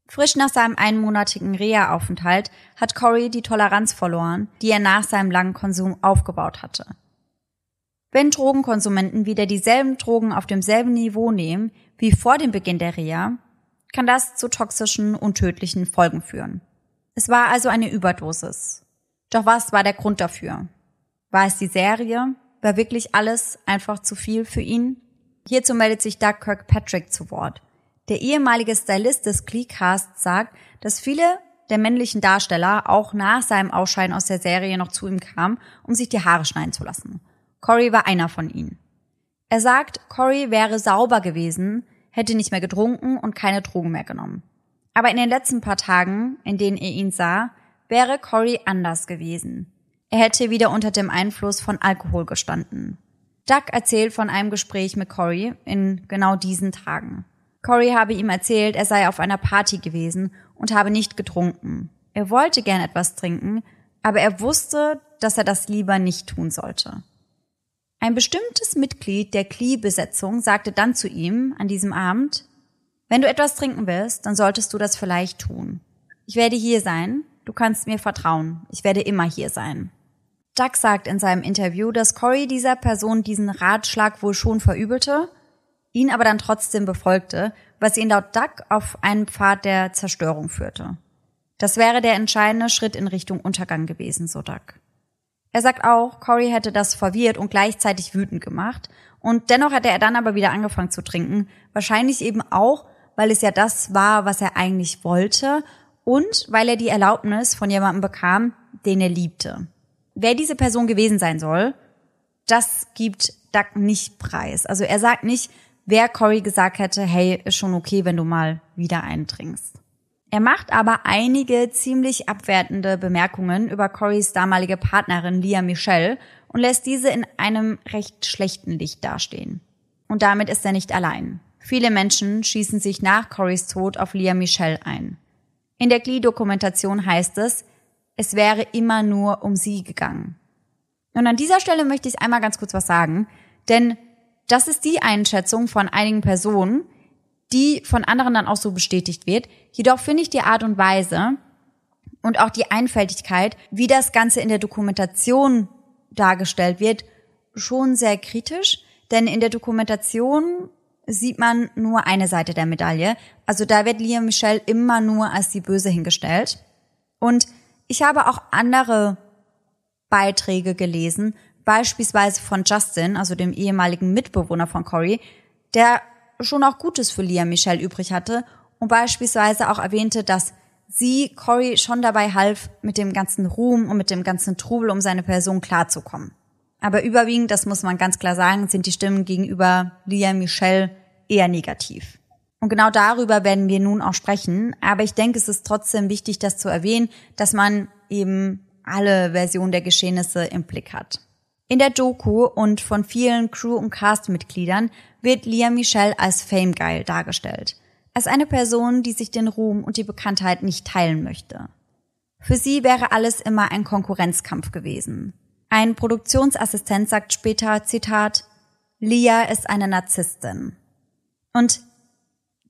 frisch nach seinem einmonatigen Reha-Aufenthalt hat Corey die Toleranz verloren, die er nach seinem langen Konsum aufgebaut hatte. Wenn Drogenkonsumenten wieder dieselben Drogen auf demselben Niveau nehmen wie vor dem Beginn der Reha, kann das zu toxischen und tödlichen Folgen führen. Es war also eine Überdosis. Doch was war der Grund dafür? War es die Serie? War wirklich alles einfach zu viel für ihn? Hierzu meldet sich Doug Kirkpatrick zu Wort. Der ehemalige Stylist des Gleecasts sagt, dass viele der männlichen Darsteller auch nach seinem Ausscheiden aus der Serie noch zu ihm kamen, um sich die Haare schneiden zu lassen. Corey war einer von ihnen. Er sagt, Corey wäre sauber gewesen, hätte nicht mehr getrunken und keine Drogen mehr genommen. Aber in den letzten paar Tagen, in denen er ihn sah, wäre Corey anders gewesen. Er hätte wieder unter dem Einfluss von Alkohol gestanden. Doug erzählt von einem Gespräch mit Corey in genau diesen Tagen. Corey habe ihm erzählt, er sei auf einer Party gewesen und habe nicht getrunken. Er wollte gern etwas trinken, aber er wusste, dass er das lieber nicht tun sollte. Ein bestimmtes Mitglied der Klee-Besetzung sagte dann zu ihm an diesem Abend, wenn du etwas trinken willst, dann solltest du das vielleicht tun. Ich werde hier sein, du kannst mir vertrauen, ich werde immer hier sein. Doug sagt in seinem Interview, dass Corey dieser Person diesen Ratschlag wohl schon verübelte, ihn aber dann trotzdem befolgte, was ihn laut Doug auf einen Pfad der Zerstörung führte. Das wäre der entscheidende Schritt in Richtung Untergang gewesen, so Doug. Er sagt auch, Corey hätte das verwirrt und gleichzeitig wütend gemacht. Und dennoch hätte er dann aber wieder angefangen zu trinken. Wahrscheinlich eben auch, weil es ja das war, was er eigentlich wollte und weil er die Erlaubnis von jemandem bekam, den er liebte. Wer diese Person gewesen sein soll, das gibt Doug nicht preis. Also er sagt nicht, wer Corey gesagt hätte, hey, ist schon okay, wenn du mal wieder eintrinkst. Er macht aber einige ziemlich abwertende Bemerkungen über Corys damalige Partnerin Lia Michelle und lässt diese in einem recht schlechten Licht dastehen. Und damit ist er nicht allein. Viele Menschen schießen sich nach Corys Tod auf Lia Michelle ein. In der Glee-Dokumentation heißt es, es wäre immer nur um sie gegangen. Und an dieser Stelle möchte ich einmal ganz kurz was sagen, denn das ist die Einschätzung von einigen Personen, die von anderen dann auch so bestätigt wird. Jedoch finde ich die Art und Weise, und auch die Einfältigkeit, wie das Ganze in der Dokumentation dargestellt wird, schon sehr kritisch, denn in der Dokumentation sieht man nur eine Seite der Medaille. Also da wird Liam Michelle immer nur als die Böse hingestellt. Und ich habe auch andere Beiträge gelesen, beispielsweise von Justin, also dem ehemaligen Mitbewohner von Corey, der schon auch Gutes für Liam Michelle übrig hatte und beispielsweise auch erwähnte, dass sie Corey schon dabei half, mit dem ganzen Ruhm und mit dem ganzen Trubel um seine Person klarzukommen. Aber überwiegend, das muss man ganz klar sagen, sind die Stimmen gegenüber Liam Michelle eher negativ. Und genau darüber werden wir nun auch sprechen. Aber ich denke, es ist trotzdem wichtig, das zu erwähnen, dass man eben alle Versionen der Geschehnisse im Blick hat. In der Doku und von vielen Crew- und Cast-Mitgliedern wird Liam Michelle als Fame Guy dargestellt. Als eine Person, die sich den Ruhm und die Bekanntheit nicht teilen möchte. Für sie wäre alles immer ein Konkurrenzkampf gewesen. Ein Produktionsassistent sagt später, Zitat, Lia ist eine Narzisstin. Und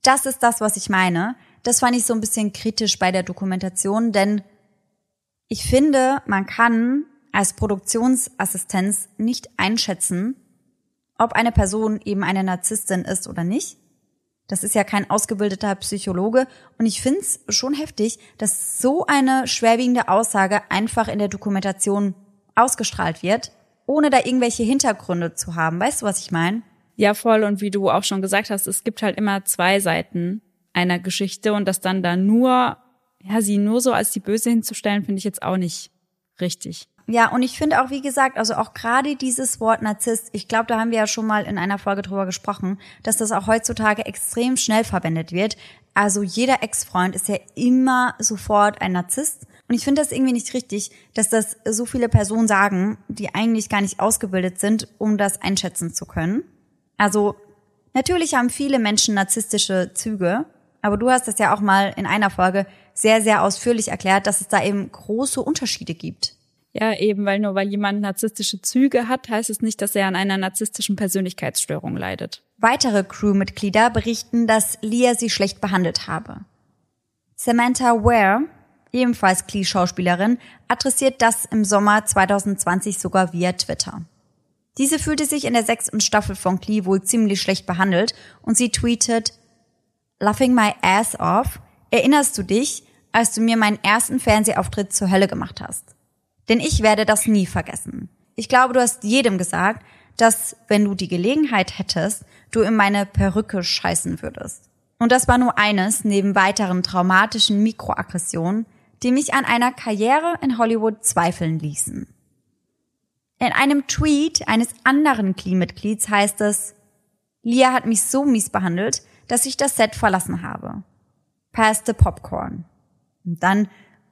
das ist das, was ich meine. Das fand ich so ein bisschen kritisch bei der Dokumentation, denn ich finde, man kann als Produktionsassistenz nicht einschätzen, ob eine Person eben eine Narzisstin ist oder nicht. Das ist ja kein ausgebildeter Psychologe. Und ich finde es schon heftig, dass so eine schwerwiegende Aussage einfach in der Dokumentation ausgestrahlt wird, ohne da irgendwelche Hintergründe zu haben. Weißt du, was ich meine? Ja, voll. Und wie du auch schon gesagt hast, es gibt halt immer zwei Seiten einer Geschichte und das dann da nur, ja, sie nur so als die Böse hinzustellen, finde ich jetzt auch nicht richtig. Ja, und ich finde auch, wie gesagt, also auch gerade dieses Wort Narzisst, ich glaube, da haben wir ja schon mal in einer Folge drüber gesprochen, dass das auch heutzutage extrem schnell verwendet wird. Also jeder Ex-Freund ist ja immer sofort ein Narzisst. Und ich finde das irgendwie nicht richtig, dass das so viele Personen sagen, die eigentlich gar nicht ausgebildet sind, um das einschätzen zu können. Also natürlich haben viele Menschen narzisstische Züge, aber du hast das ja auch mal in einer Folge sehr, sehr ausführlich erklärt, dass es da eben große Unterschiede gibt. Ja, eben, weil nur weil jemand narzisstische Züge hat, heißt es nicht, dass er an einer narzisstischen Persönlichkeitsstörung leidet. Weitere Crewmitglieder berichten, dass Leah sie schlecht behandelt habe. Samantha Ware ebenfalls Klee-Schauspielerin, adressiert das im Sommer 2020 sogar via Twitter. Diese fühlte sich in der sechsten Staffel von Klee wohl ziemlich schlecht behandelt und sie tweetet, Laughing my ass off, erinnerst du dich, als du mir meinen ersten Fernsehauftritt zur Hölle gemacht hast? Denn ich werde das nie vergessen. Ich glaube, du hast jedem gesagt, dass, wenn du die Gelegenheit hättest, du in meine Perücke scheißen würdest. Und das war nur eines neben weiteren traumatischen Mikroaggressionen, die mich an einer Karriere in Hollywood zweifeln ließen. In einem Tweet eines anderen Klee-Mitglieds heißt es, Lia hat mich so mies behandelt, dass ich das Set verlassen habe. Pass the Popcorn. Und dann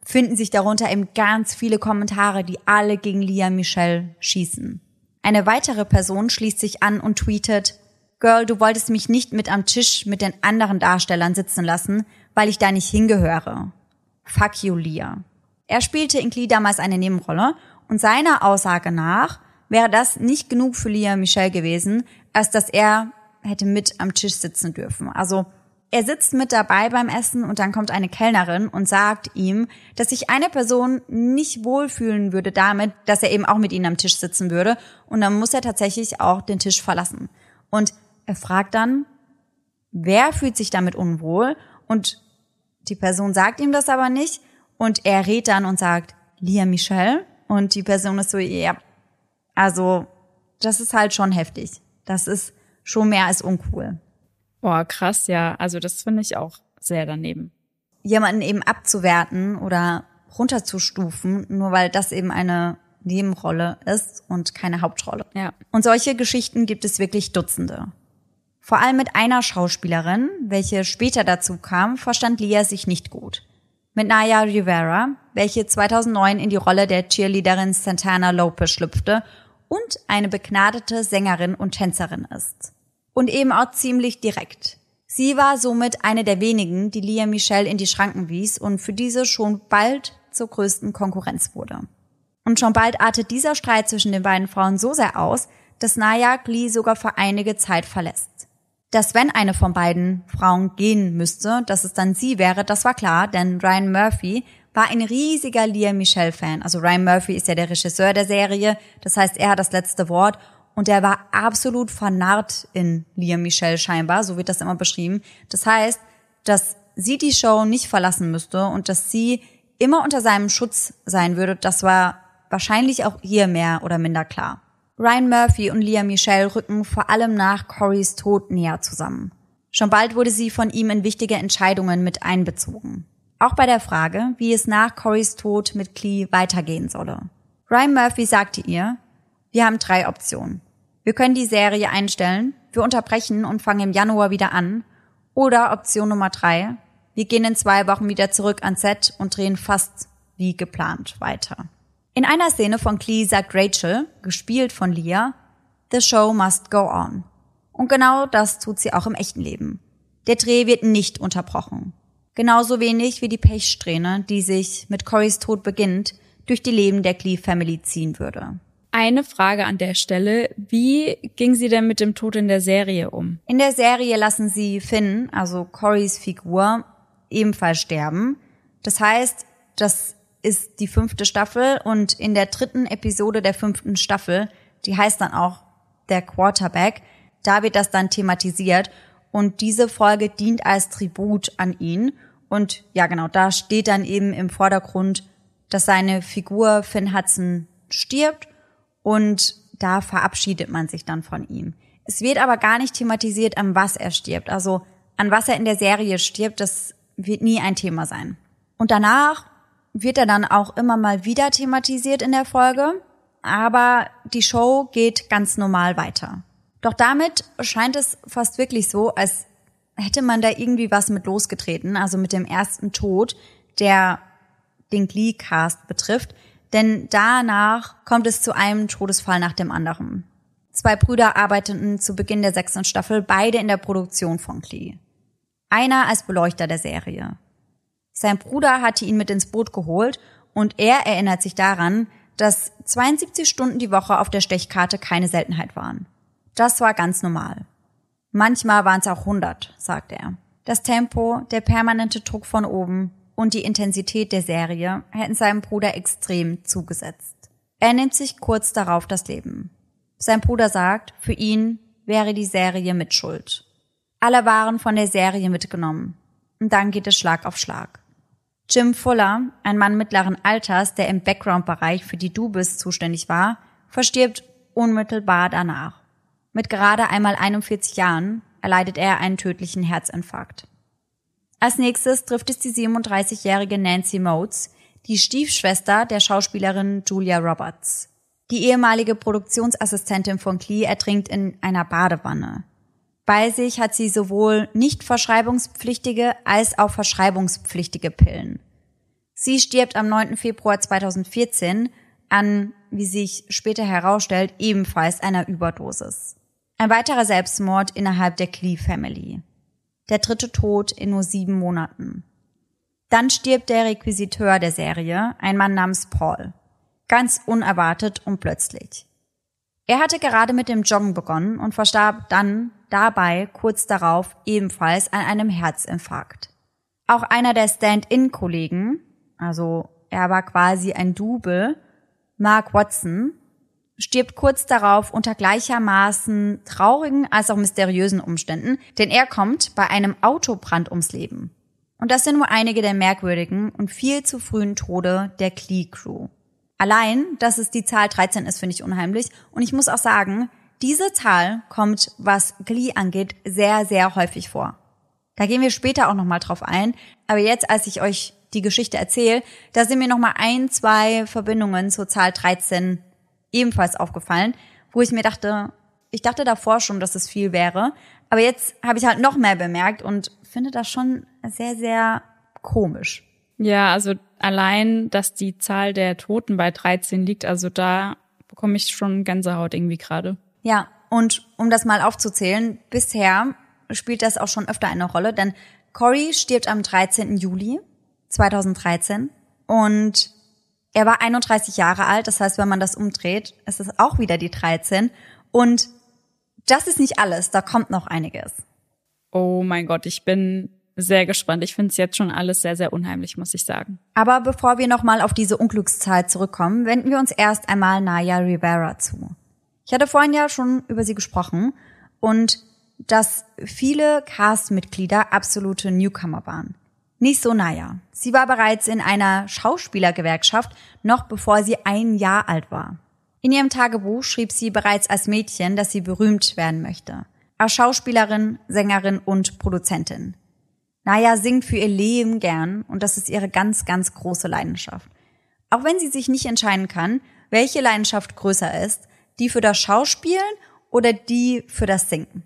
finden sich darunter eben ganz viele Kommentare, die alle gegen Lia Michelle schießen. Eine weitere Person schließt sich an und tweetet, Girl, du wolltest mich nicht mit am Tisch mit den anderen Darstellern sitzen lassen, weil ich da nicht hingehöre. Fuck you, Leah. Er spielte in Glee damals eine Nebenrolle und seiner Aussage nach wäre das nicht genug für Leah Michelle gewesen, als dass er hätte mit am Tisch sitzen dürfen. Also er sitzt mit dabei beim Essen und dann kommt eine Kellnerin und sagt ihm, dass sich eine Person nicht wohlfühlen würde damit, dass er eben auch mit ihnen am Tisch sitzen würde und dann muss er tatsächlich auch den Tisch verlassen. Und er fragt dann, wer fühlt sich damit unwohl und die Person sagt ihm das aber nicht und er rät dann und sagt, Lia Michelle. Und die Person ist so, ja, also das ist halt schon heftig. Das ist schon mehr als uncool. Boah, krass, ja. Also das finde ich auch sehr daneben. Jemanden eben abzuwerten oder runterzustufen, nur weil das eben eine Nebenrolle ist und keine Hauptrolle. Ja. Und solche Geschichten gibt es wirklich Dutzende. Vor allem mit einer Schauspielerin, welche später dazu kam, verstand Lia sich nicht gut. Mit Naya Rivera, welche 2009 in die Rolle der Cheerleaderin Santana Lopez schlüpfte und eine begnadete Sängerin und Tänzerin ist. Und eben auch ziemlich direkt. Sie war somit eine der wenigen, die Lia Michelle in die Schranken wies und für diese schon bald zur größten Konkurrenz wurde. Und schon bald artet dieser Streit zwischen den beiden Frauen so sehr aus, dass Naya Lee sogar für einige Zeit verlässt. Dass wenn eine von beiden Frauen gehen müsste, dass es dann sie wäre, das war klar, denn Ryan Murphy war ein riesiger Leah Michelle-Fan. Also Ryan Murphy ist ja der Regisseur der Serie. Das heißt, er hat das letzte Wort. Und er war absolut vernarrt in Leah Michelle scheinbar. So wird das immer beschrieben. Das heißt, dass sie die Show nicht verlassen müsste und dass sie immer unter seinem Schutz sein würde, das war wahrscheinlich auch ihr mehr oder minder klar. Ryan Murphy und Leah Michelle rücken vor allem nach Corys Tod näher zusammen. Schon bald wurde sie von ihm in wichtige Entscheidungen mit einbezogen. Auch bei der Frage, wie es nach Corys Tod mit Klee weitergehen solle. Ryan Murphy sagte ihr, wir haben drei Optionen. Wir können die Serie einstellen, wir unterbrechen und fangen im Januar wieder an. Oder Option Nummer drei, wir gehen in zwei Wochen wieder zurück ans Set und drehen fast wie geplant weiter. In einer Szene von Klee sagt Rachel, gespielt von Leah, The show must go on. Und genau das tut sie auch im echten Leben. Der Dreh wird nicht unterbrochen. Genauso wenig wie die Pechsträhne, die sich mit Corys Tod beginnt, durch die Leben der Klee Family ziehen würde. Eine Frage an der Stelle. Wie ging sie denn mit dem Tod in der Serie um? In der Serie lassen sie Finn, also Corys Figur, ebenfalls sterben. Das heißt, das ist die fünfte Staffel und in der dritten Episode der fünften Staffel, die heißt dann auch der Quarterback, da wird das dann thematisiert und diese Folge dient als Tribut an ihn und ja genau, da steht dann eben im Vordergrund, dass seine Figur Finn Hudson stirbt und da verabschiedet man sich dann von ihm. Es wird aber gar nicht thematisiert, an was er stirbt. Also an was er in der Serie stirbt, das wird nie ein Thema sein. Und danach wird er dann auch immer mal wieder thematisiert in der Folge, aber die Show geht ganz normal weiter. Doch damit scheint es fast wirklich so, als hätte man da irgendwie was mit losgetreten, also mit dem ersten Tod, der den Glee-Cast betrifft, denn danach kommt es zu einem Todesfall nach dem anderen. Zwei Brüder arbeiteten zu Beginn der sechsten Staffel beide in der Produktion von Glee. Einer als Beleuchter der Serie. Sein Bruder hatte ihn mit ins Boot geholt und er erinnert sich daran, dass 72 Stunden die Woche auf der Stechkarte keine Seltenheit waren. Das war ganz normal. Manchmal waren es auch 100, sagt er. Das Tempo, der permanente Druck von oben und die Intensität der Serie hätten seinem Bruder extrem zugesetzt. Er nimmt sich kurz darauf das Leben. Sein Bruder sagt, für ihn wäre die Serie mit Schuld. Alle waren von der Serie mitgenommen. Und dann geht es Schlag auf Schlag. Jim Fuller, ein Mann mittleren Alters, der im Background-Bereich für die Dubis zuständig war, verstirbt unmittelbar danach. Mit gerade einmal 41 Jahren erleidet er einen tödlichen Herzinfarkt. Als nächstes trifft es die 37-jährige Nancy Motes, die Stiefschwester der Schauspielerin Julia Roberts. Die ehemalige Produktionsassistentin von Klee ertrinkt in einer Badewanne. Bei sich hat sie sowohl nicht verschreibungspflichtige als auch verschreibungspflichtige Pillen. Sie stirbt am 9. Februar 2014 an, wie sich später herausstellt, ebenfalls einer Überdosis. Ein weiterer Selbstmord innerhalb der Klee Family. Der dritte Tod in nur sieben Monaten. Dann stirbt der Requisiteur der Serie, ein Mann namens Paul. Ganz unerwartet und plötzlich. Er hatte gerade mit dem Joggen begonnen und verstarb dann dabei kurz darauf ebenfalls an einem Herzinfarkt. Auch einer der Stand-in-Kollegen, also er war quasi ein Double, Mark Watson, stirbt kurz darauf unter gleichermaßen traurigen als auch mysteriösen Umständen, denn er kommt bei einem Autobrand ums Leben. Und das sind nur einige der merkwürdigen und viel zu frühen Tode der Klee Crew. Allein, dass es die Zahl 13 ist, finde ich unheimlich. Und ich muss auch sagen, diese Zahl kommt, was Glee angeht, sehr, sehr häufig vor. Da gehen wir später auch nochmal drauf ein. Aber jetzt, als ich euch die Geschichte erzähle, da sind mir nochmal ein, zwei Verbindungen zur Zahl 13 ebenfalls aufgefallen, wo ich mir dachte, ich dachte davor schon, dass es viel wäre. Aber jetzt habe ich halt noch mehr bemerkt und finde das schon sehr, sehr komisch. Ja, also allein, dass die Zahl der Toten bei 13 liegt, also da bekomme ich schon Gänsehaut irgendwie gerade. Ja, und um das mal aufzuzählen, bisher spielt das auch schon öfter eine Rolle, denn Cory stirbt am 13. Juli 2013 und er war 31 Jahre alt, das heißt, wenn man das umdreht, ist es auch wieder die 13 und das ist nicht alles, da kommt noch einiges. Oh mein Gott, ich bin sehr gespannt. Ich finde es jetzt schon alles sehr, sehr unheimlich, muss ich sagen. Aber bevor wir nochmal auf diese Unglückszahl zurückkommen, wenden wir uns erst einmal Naya Rivera zu. Ich hatte vorhin ja schon über sie gesprochen und dass viele Cast-Mitglieder absolute Newcomer waren. Nicht so Naya. Sie war bereits in einer Schauspielergewerkschaft, noch bevor sie ein Jahr alt war. In ihrem Tagebuch schrieb sie bereits als Mädchen, dass sie berühmt werden möchte. Als Schauspielerin, Sängerin und Produzentin. Naya singt für ihr Leben gern und das ist ihre ganz, ganz große Leidenschaft. Auch wenn sie sich nicht entscheiden kann, welche Leidenschaft größer ist, die für das Schauspielen oder die für das Singen.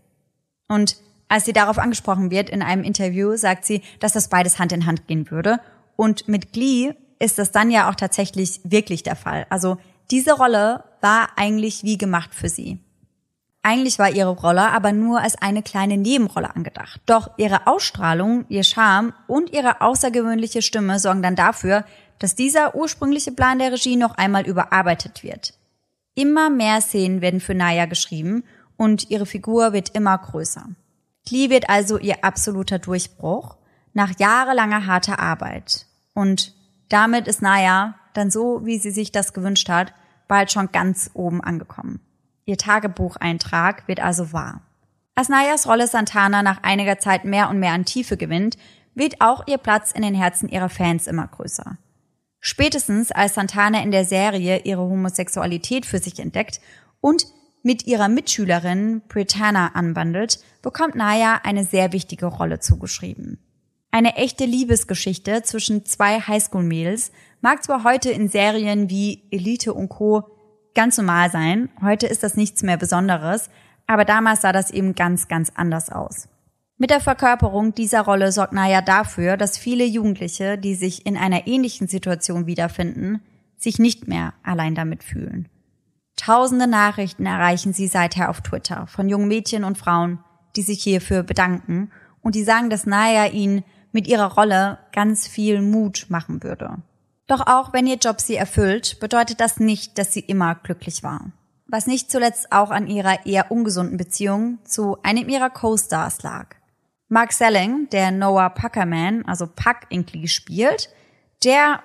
Und als sie darauf angesprochen wird in einem Interview, sagt sie, dass das beides Hand in Hand gehen würde. Und mit Glee ist das dann ja auch tatsächlich wirklich der Fall. Also diese Rolle war eigentlich wie gemacht für sie. Eigentlich war ihre Rolle aber nur als eine kleine Nebenrolle angedacht. Doch ihre Ausstrahlung, ihr Charme und ihre außergewöhnliche Stimme sorgen dann dafür, dass dieser ursprüngliche Plan der Regie noch einmal überarbeitet wird. Immer mehr Szenen werden für Naya geschrieben und ihre Figur wird immer größer. Klee wird also ihr absoluter Durchbruch nach jahrelanger harter Arbeit. Und damit ist Naya dann so, wie sie sich das gewünscht hat, bald schon ganz oben angekommen. Ihr Tagebucheintrag wird also wahr. Als Nayas Rolle Santana nach einiger Zeit mehr und mehr an Tiefe gewinnt, wird auch ihr Platz in den Herzen ihrer Fans immer größer. Spätestens als Santana in der Serie ihre Homosexualität für sich entdeckt und mit ihrer Mitschülerin Britanna anbandelt, bekommt Naya eine sehr wichtige Rolle zugeschrieben. Eine echte Liebesgeschichte zwischen zwei Highschool-Mädels mag zwar heute in Serien wie Elite und Co ganz normal sein. Heute ist das nichts mehr Besonderes, aber damals sah das eben ganz, ganz anders aus. Mit der Verkörperung dieser Rolle sorgt Naya dafür, dass viele Jugendliche, die sich in einer ähnlichen Situation wiederfinden, sich nicht mehr allein damit fühlen. Tausende Nachrichten erreichen sie seither auf Twitter von jungen Mädchen und Frauen, die sich hierfür bedanken und die sagen, dass Naya ihnen mit ihrer Rolle ganz viel Mut machen würde. Doch auch wenn ihr Job sie erfüllt, bedeutet das nicht, dass sie immer glücklich war. Was nicht zuletzt auch an ihrer eher ungesunden Beziehung zu einem ihrer Co-Stars lag. Mark Selling, der Noah Puckerman, also Puck in Glee spielt, der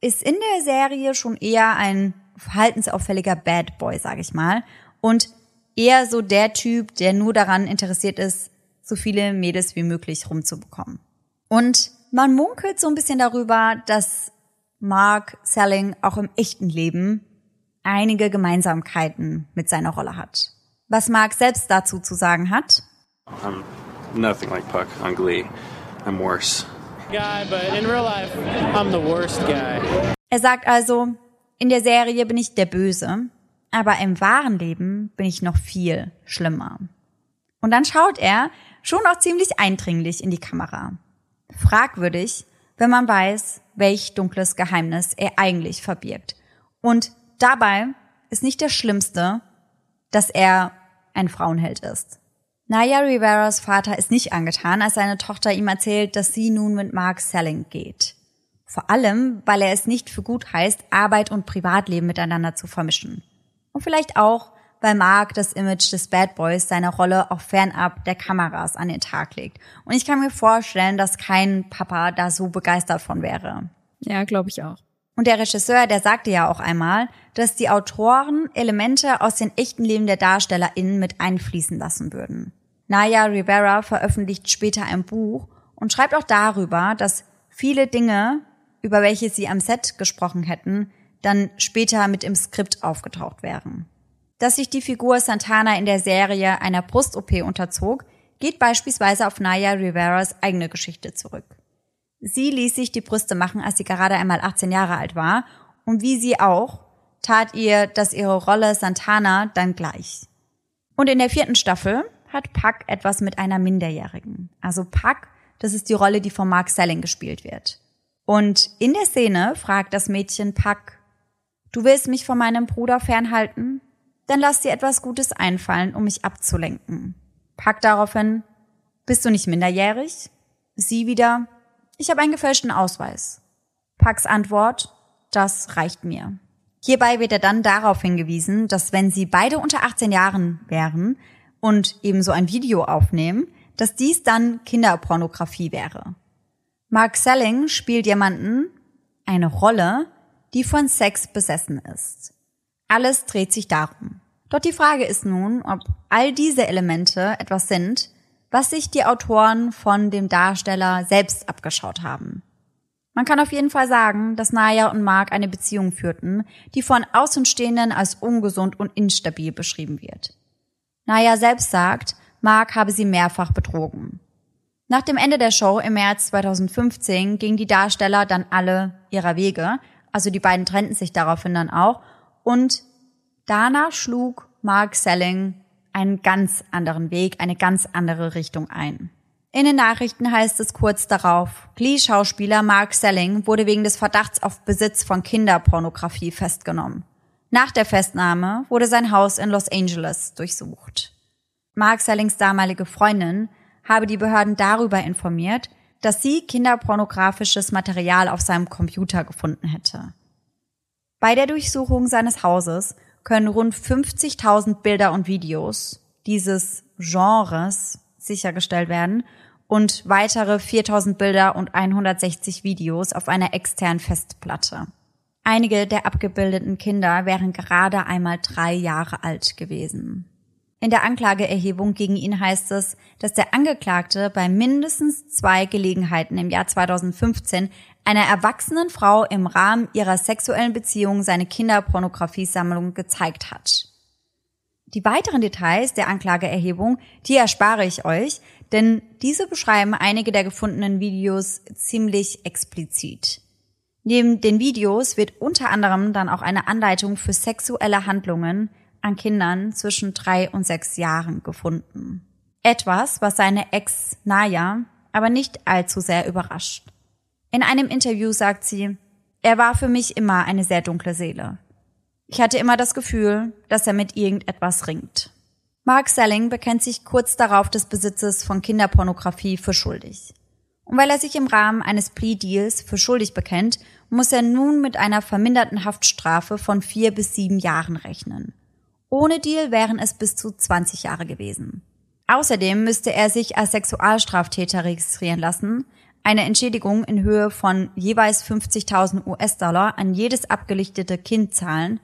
ist in der Serie schon eher ein verhaltensauffälliger Bad Boy, sag ich mal. Und eher so der Typ, der nur daran interessiert ist, so viele Mädels wie möglich rumzubekommen. Und man munkelt so ein bisschen darüber, dass Mark Selling auch im echten Leben einige Gemeinsamkeiten mit seiner Rolle hat. Was Mark selbst dazu zu sagen hat? I'm nothing like Puck on Glee. I'm worse. Guy, but in real life, I'm the worst guy. Er sagt also, in der Serie bin ich der Böse, aber im wahren Leben bin ich noch viel schlimmer. Und dann schaut er schon auch ziemlich eindringlich in die Kamera. Fragwürdig, wenn man weiß, welch dunkles Geheimnis er eigentlich verbirgt. Und dabei ist nicht der Schlimmste, dass er ein Frauenheld ist. Naya Riveras Vater ist nicht angetan, als seine Tochter ihm erzählt, dass sie nun mit Mark Selling geht. Vor allem, weil er es nicht für gut heißt, Arbeit und Privatleben miteinander zu vermischen. Und vielleicht auch, weil Mark das Image des Bad Boys seine Rolle auch fernab der Kameras an den Tag legt. Und ich kann mir vorstellen, dass kein Papa da so begeistert von wäre. Ja, glaube ich auch. Und der Regisseur, der sagte ja auch einmal, dass die Autoren Elemente aus den echten Leben der DarstellerInnen mit einfließen lassen würden. Naya Rivera veröffentlicht später ein Buch und schreibt auch darüber, dass viele Dinge, über welche sie am Set gesprochen hätten, dann später mit im Skript aufgetaucht wären. Dass sich die Figur Santana in der Serie einer Brust-OP unterzog, geht beispielsweise auf Naya Riveras eigene Geschichte zurück. Sie ließ sich die Brüste machen, als sie gerade einmal 18 Jahre alt war, und wie sie auch, tat ihr das ihre Rolle Santana dann gleich. Und in der vierten Staffel hat Puck etwas mit einer Minderjährigen. Also Puck, das ist die Rolle, die von Mark Selling gespielt wird. Und in der Szene fragt das Mädchen Puck, du willst mich von meinem Bruder fernhalten? dann lass dir etwas Gutes einfallen, um mich abzulenken. Pack daraufhin, bist du nicht minderjährig? Sie wieder, ich habe einen gefälschten Ausweis. Packs Antwort, das reicht mir. Hierbei wird er dann darauf hingewiesen, dass wenn sie beide unter 18 Jahren wären und eben so ein Video aufnehmen, dass dies dann Kinderpornografie wäre. Mark Selling spielt jemanden, eine Rolle, die von Sex besessen ist. Alles dreht sich darum. Doch die Frage ist nun, ob all diese Elemente etwas sind, was sich die Autoren von dem Darsteller selbst abgeschaut haben. Man kann auf jeden Fall sagen, dass Naya und Mark eine Beziehung führten, die von Außenstehenden als ungesund und instabil beschrieben wird. Naya selbst sagt, Mark habe sie mehrfach betrogen. Nach dem Ende der Show im März 2015 gingen die Darsteller dann alle ihrer Wege, also die beiden trennten sich daraufhin dann auch, und danach schlug Mark Selling einen ganz anderen Weg, eine ganz andere Richtung ein. In den Nachrichten heißt es kurz darauf, Glee-Schauspieler Mark Selling wurde wegen des Verdachts auf Besitz von Kinderpornografie festgenommen. Nach der Festnahme wurde sein Haus in Los Angeles durchsucht. Mark Sellings damalige Freundin habe die Behörden darüber informiert, dass sie kinderpornografisches Material auf seinem Computer gefunden hätte. Bei der Durchsuchung seines Hauses können rund 50.000 Bilder und Videos dieses Genres sichergestellt werden und weitere 4.000 Bilder und 160 Videos auf einer externen Festplatte. Einige der abgebildeten Kinder wären gerade einmal drei Jahre alt gewesen. In der Anklageerhebung gegen ihn heißt es, dass der Angeklagte bei mindestens zwei Gelegenheiten im Jahr 2015 einer erwachsenen Frau im Rahmen ihrer sexuellen Beziehung seine Kinderpornografiesammlung gezeigt hat. Die weiteren Details der Anklageerhebung, die erspare ich euch, denn diese beschreiben einige der gefundenen Videos ziemlich explizit. Neben den Videos wird unter anderem dann auch eine Anleitung für sexuelle Handlungen an Kindern zwischen drei und sechs Jahren gefunden. Etwas, was seine Ex Naya aber nicht allzu sehr überrascht. In einem Interview sagt sie, er war für mich immer eine sehr dunkle Seele. Ich hatte immer das Gefühl, dass er mit irgendetwas ringt. Mark Selling bekennt sich kurz darauf des Besitzes von Kinderpornografie für schuldig. Und weil er sich im Rahmen eines Plea-Deals für schuldig bekennt, muss er nun mit einer verminderten Haftstrafe von vier bis sieben Jahren rechnen. Ohne Deal wären es bis zu 20 Jahre gewesen. Außerdem müsste er sich als Sexualstraftäter registrieren lassen, eine Entschädigung in Höhe von jeweils 50.000 US-Dollar an jedes abgelichtete Kind zahlen,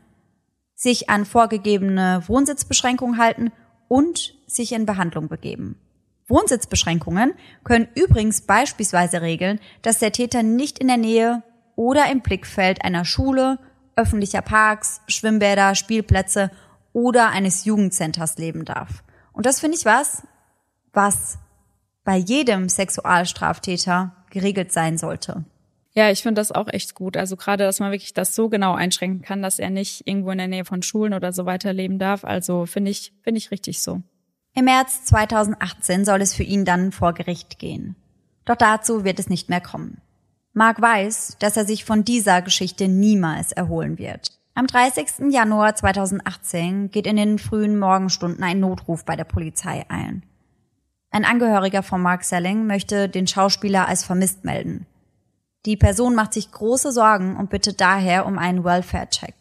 sich an vorgegebene Wohnsitzbeschränkungen halten und sich in Behandlung begeben. Wohnsitzbeschränkungen können übrigens beispielsweise regeln, dass der Täter nicht in der Nähe oder im Blickfeld einer Schule, öffentlicher Parks, Schwimmbäder, Spielplätze oder eines Jugendcenters leben darf. Und das finde ich was, was bei jedem Sexualstraftäter geregelt sein sollte. Ja, ich finde das auch echt gut. Also gerade, dass man wirklich das so genau einschränken kann, dass er nicht irgendwo in der Nähe von Schulen oder so weiter leben darf. Also finde ich, finde ich richtig so. Im März 2018 soll es für ihn dann vor Gericht gehen. Doch dazu wird es nicht mehr kommen. Mark weiß, dass er sich von dieser Geschichte niemals erholen wird. Am 30. Januar 2018 geht in den frühen Morgenstunden ein Notruf bei der Polizei ein. Ein Angehöriger von Mark Selling möchte den Schauspieler als vermisst melden. Die Person macht sich große Sorgen und bittet daher um einen Welfare-Check.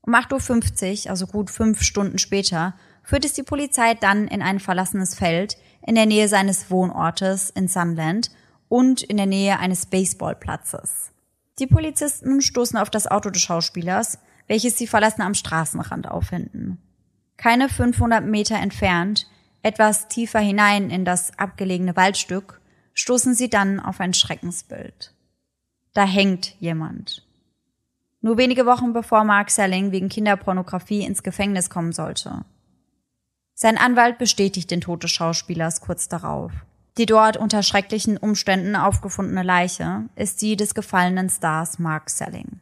Um 8.50 Uhr, also gut fünf Stunden später, führt es die Polizei dann in ein verlassenes Feld in der Nähe seines Wohnortes in Sunland und in der Nähe eines Baseballplatzes. Die Polizisten stoßen auf das Auto des Schauspielers, welches sie verlassen am Straßenrand auffinden. Keine 500 Meter entfernt etwas tiefer hinein in das abgelegene Waldstück stoßen sie dann auf ein Schreckensbild. Da hängt jemand. Nur wenige Wochen bevor Mark Selling wegen Kinderpornografie ins Gefängnis kommen sollte. Sein Anwalt bestätigt den Tod des Schauspielers kurz darauf. Die dort unter schrecklichen Umständen aufgefundene Leiche ist die des gefallenen Stars Mark Selling.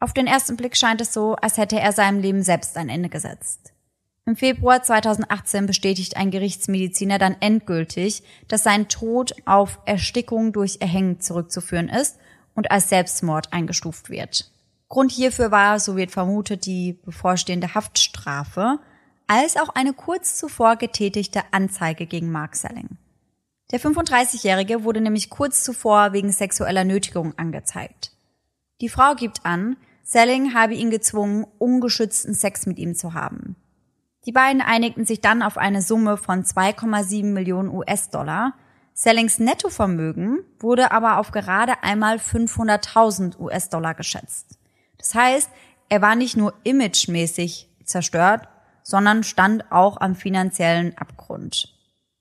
Auf den ersten Blick scheint es so, als hätte er seinem Leben selbst ein Ende gesetzt. Im Februar 2018 bestätigt ein Gerichtsmediziner dann endgültig, dass sein Tod auf Erstickung durch Erhängen zurückzuführen ist und als Selbstmord eingestuft wird. Grund hierfür war, so wird vermutet, die bevorstehende Haftstrafe, als auch eine kurz zuvor getätigte Anzeige gegen Mark Selling. Der 35-Jährige wurde nämlich kurz zuvor wegen sexueller Nötigung angezeigt. Die Frau gibt an, Selling habe ihn gezwungen, ungeschützten Sex mit ihm zu haben. Die beiden einigten sich dann auf eine Summe von 2,7 Millionen US-Dollar. Sellings Nettovermögen wurde aber auf gerade einmal 500.000 US-Dollar geschätzt. Das heißt, er war nicht nur imagemäßig zerstört, sondern stand auch am finanziellen Abgrund.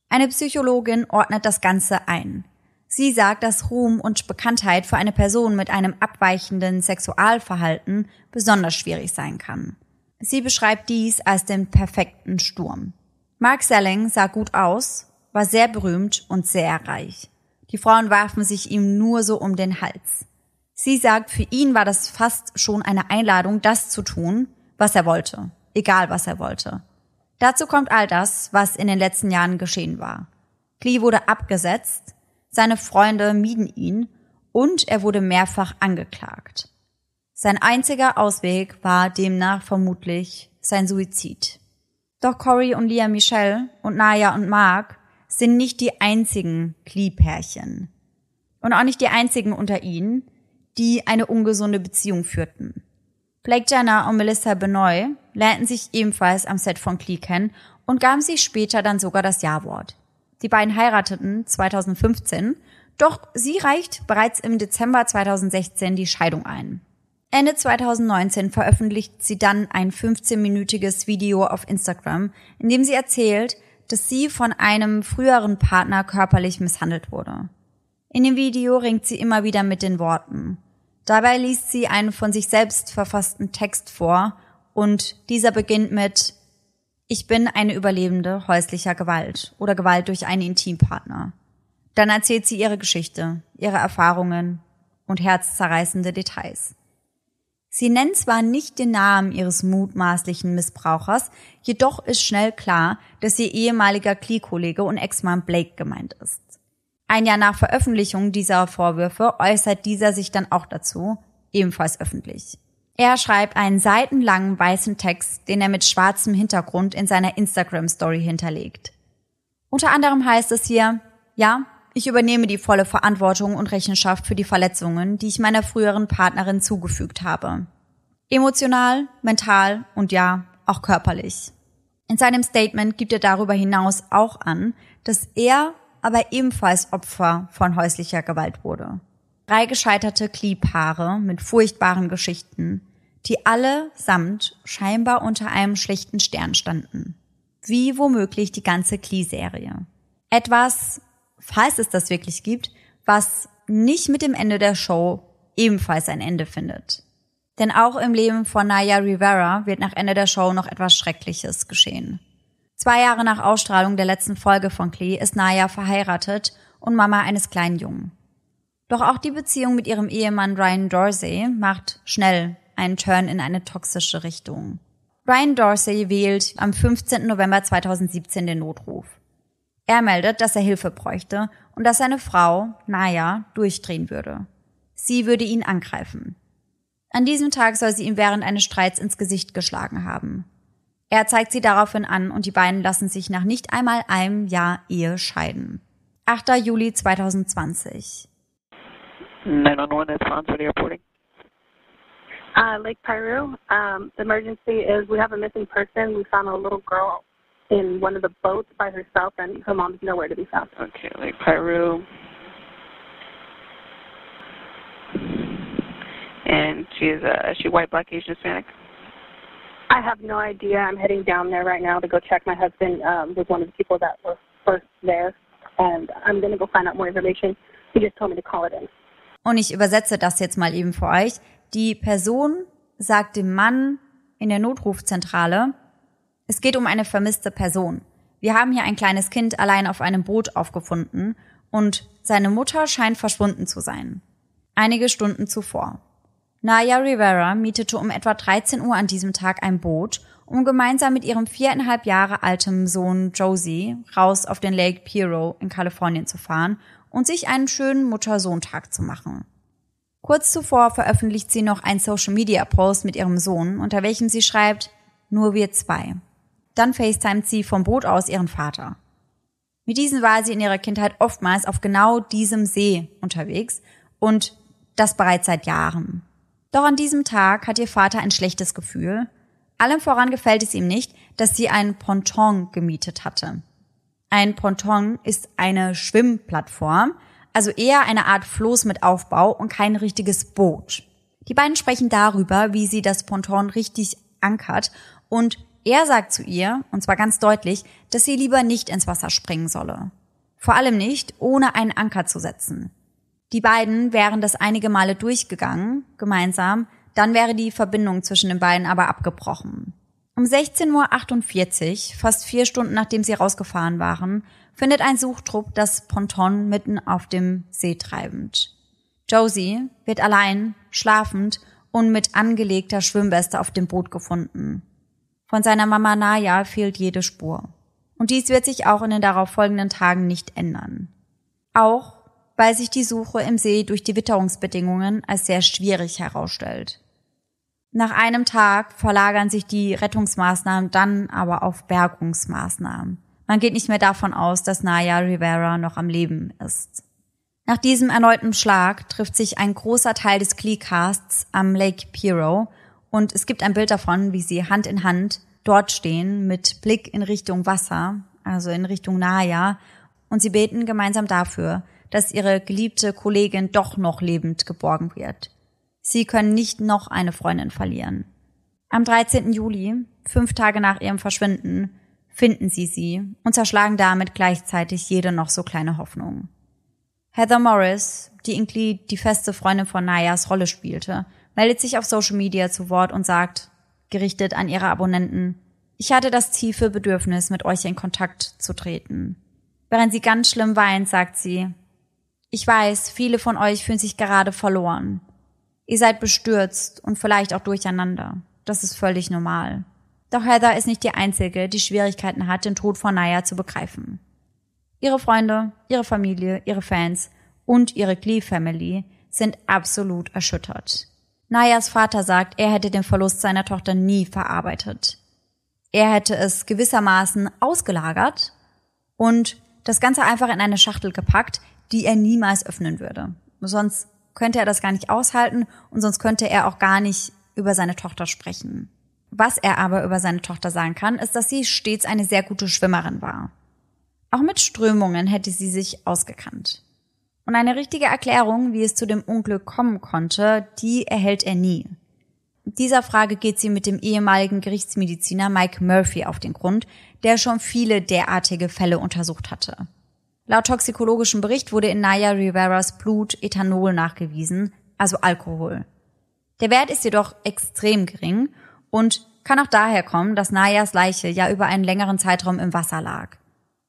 Eine Psychologin ordnet das Ganze ein. Sie sagt, dass Ruhm und Bekanntheit für eine Person mit einem abweichenden Sexualverhalten besonders schwierig sein kann. Sie beschreibt dies als den perfekten Sturm. Mark Selling sah gut aus, war sehr berühmt und sehr reich. Die Frauen warfen sich ihm nur so um den Hals. Sie sagt, für ihn war das fast schon eine Einladung, das zu tun, was er wollte, egal was er wollte. Dazu kommt all das, was in den letzten Jahren geschehen war. Klee wurde abgesetzt, seine Freunde mieden ihn und er wurde mehrfach angeklagt. Sein einziger Ausweg war demnach vermutlich sein Suizid. Doch Cory und Leah Michelle und Naya und Mark sind nicht die einzigen Klee-Pärchen. Und auch nicht die einzigen unter ihnen, die eine ungesunde Beziehung führten. Blake Jenner und Melissa Benoit lernten sich ebenfalls am Set von Klee kennen und gaben sich später dann sogar das Ja-Wort. Die beiden heirateten 2015, doch sie reicht bereits im Dezember 2016 die Scheidung ein. Ende 2019 veröffentlicht sie dann ein 15-minütiges Video auf Instagram, in dem sie erzählt, dass sie von einem früheren Partner körperlich misshandelt wurde. In dem Video ringt sie immer wieder mit den Worten. Dabei liest sie einen von sich selbst verfassten Text vor und dieser beginnt mit ich bin eine Überlebende häuslicher Gewalt oder Gewalt durch einen Intimpartner. Dann erzählt sie ihre Geschichte, ihre Erfahrungen und herzzerreißende Details. Sie nennt zwar nicht den Namen ihres mutmaßlichen Missbrauchers, jedoch ist schnell klar, dass ihr ehemaliger Klee-Kollege und Ex-Mann Blake gemeint ist. Ein Jahr nach Veröffentlichung dieser Vorwürfe äußert dieser sich dann auch dazu, ebenfalls öffentlich. Er schreibt einen seitenlangen weißen Text, den er mit schwarzem Hintergrund in seiner Instagram-Story hinterlegt. Unter anderem heißt es hier, ja, ich übernehme die volle Verantwortung und Rechenschaft für die Verletzungen, die ich meiner früheren Partnerin zugefügt habe. Emotional, mental und ja, auch körperlich. In seinem Statement gibt er darüber hinaus auch an, dass er aber ebenfalls Opfer von häuslicher Gewalt wurde. Drei gescheiterte Klee-Paare mit furchtbaren Geschichten, die alle samt scheinbar unter einem schlechten Stern standen. Wie womöglich die ganze Klee-Serie. Etwas, falls es das wirklich gibt, was nicht mit dem Ende der Show ebenfalls ein Ende findet. Denn auch im Leben von Naya Rivera wird nach Ende der Show noch etwas Schreckliches geschehen. Zwei Jahre nach Ausstrahlung der letzten Folge von Klee ist Naya verheiratet und Mama eines kleinen Jungen. Doch auch die Beziehung mit ihrem Ehemann Ryan Dorsey macht schnell einen Turn in eine toxische Richtung. Ryan Dorsey wählt am 15. November 2017 den Notruf. Er meldet, dass er Hilfe bräuchte und dass seine Frau, Naya, durchdrehen würde. Sie würde ihn angreifen. An diesem Tag soll sie ihm während eines Streits ins Gesicht geschlagen haben. Er zeigt sie daraufhin an und die beiden lassen sich nach nicht einmal einem Jahr Ehe scheiden. 8. Juli 2020. 911, it's Fonzo reporting. Uh, Lake Piru. Um, the emergency is we have a missing person. We found a little girl in one of the boats by herself, and her mom's nowhere to be found. Okay, Lake Piru. And she's uh, is she white, black, Asian, Hispanic? I have no idea. I'm heading down there right now to go check. My husband um, was one of the people that were first there, and I'm going to go find out more information. He just told me to call it in. Und ich übersetze das jetzt mal eben für euch. Die Person sagt dem Mann in der Notrufzentrale, es geht um eine vermisste Person. Wir haben hier ein kleines Kind allein auf einem Boot aufgefunden und seine Mutter scheint verschwunden zu sein. Einige Stunden zuvor. Naya Rivera mietete um etwa 13 Uhr an diesem Tag ein Boot, um gemeinsam mit ihrem viereinhalb Jahre alten Sohn Josie raus auf den Lake Piero in Kalifornien zu fahren und sich einen schönen Mutter-Sohn-Tag zu machen. Kurz zuvor veröffentlicht sie noch einen Social-Media-Post mit ihrem Sohn, unter welchem sie schreibt, nur wir zwei. Dann facetimet sie vom Boot aus ihren Vater. Mit diesem war sie in ihrer Kindheit oftmals auf genau diesem See unterwegs und das bereits seit Jahren. Doch an diesem Tag hat ihr Vater ein schlechtes Gefühl, Allem voran gefällt es ihm nicht, dass sie ein Ponton gemietet hatte. Ein Ponton ist eine Schwimmplattform, also eher eine Art Floß mit Aufbau und kein richtiges Boot. Die beiden sprechen darüber, wie sie das Ponton richtig ankert und er sagt zu ihr, und zwar ganz deutlich, dass sie lieber nicht ins Wasser springen solle. Vor allem nicht, ohne einen Anker zu setzen. Die beiden wären das einige Male durchgegangen, gemeinsam, dann wäre die Verbindung zwischen den beiden aber abgebrochen. Um 16.48 Uhr, fast vier Stunden nachdem sie rausgefahren waren, findet ein Suchtrupp das Ponton mitten auf dem See treibend. Josie wird allein, schlafend und mit angelegter Schwimmweste auf dem Boot gefunden. Von seiner Mama Naya fehlt jede Spur. Und dies wird sich auch in den darauffolgenden Tagen nicht ändern. Auch weil sich die Suche im See durch die Witterungsbedingungen als sehr schwierig herausstellt. Nach einem Tag verlagern sich die Rettungsmaßnahmen dann aber auf Bergungsmaßnahmen. Man geht nicht mehr davon aus, dass Naya Rivera noch am Leben ist. Nach diesem erneuten Schlag trifft sich ein großer Teil des Glee-Casts am Lake Piero und es gibt ein Bild davon, wie sie Hand in Hand dort stehen mit Blick in Richtung Wasser, also in Richtung Naya, und sie beten gemeinsam dafür, dass ihre geliebte Kollegin doch noch lebend geborgen wird. Sie können nicht noch eine Freundin verlieren. Am 13. Juli, fünf Tage nach ihrem Verschwinden, finden sie sie und zerschlagen damit gleichzeitig jede noch so kleine Hoffnung. Heather Morris, die in Glee die feste Freundin von Nayas Rolle spielte, meldet sich auf Social Media zu Wort und sagt, gerichtet an ihre Abonnenten, ich hatte das tiefe Bedürfnis, mit euch in Kontakt zu treten. Während sie ganz schlimm weint, sagt sie, ich weiß, viele von euch fühlen sich gerade verloren. Ihr seid bestürzt und vielleicht auch durcheinander. Das ist völlig normal. Doch Heather ist nicht die Einzige, die Schwierigkeiten hat, den Tod von Naya zu begreifen. Ihre Freunde, ihre Familie, ihre Fans und ihre Glee-Family sind absolut erschüttert. Nayas Vater sagt, er hätte den Verlust seiner Tochter nie verarbeitet. Er hätte es gewissermaßen ausgelagert und das Ganze einfach in eine Schachtel gepackt, die er niemals öffnen würde. Sonst könnte er das gar nicht aushalten und sonst könnte er auch gar nicht über seine Tochter sprechen. Was er aber über seine Tochter sagen kann, ist, dass sie stets eine sehr gute Schwimmerin war. Auch mit Strömungen hätte sie sich ausgekannt. Und eine richtige Erklärung, wie es zu dem Unglück kommen konnte, die erhält er nie. Dieser Frage geht sie mit dem ehemaligen Gerichtsmediziner Mike Murphy auf den Grund, der schon viele derartige Fälle untersucht hatte. Laut toxikologischem Bericht wurde in Naya Riveras Blut Ethanol nachgewiesen, also Alkohol. Der Wert ist jedoch extrem gering und kann auch daher kommen, dass Nayas Leiche ja über einen längeren Zeitraum im Wasser lag.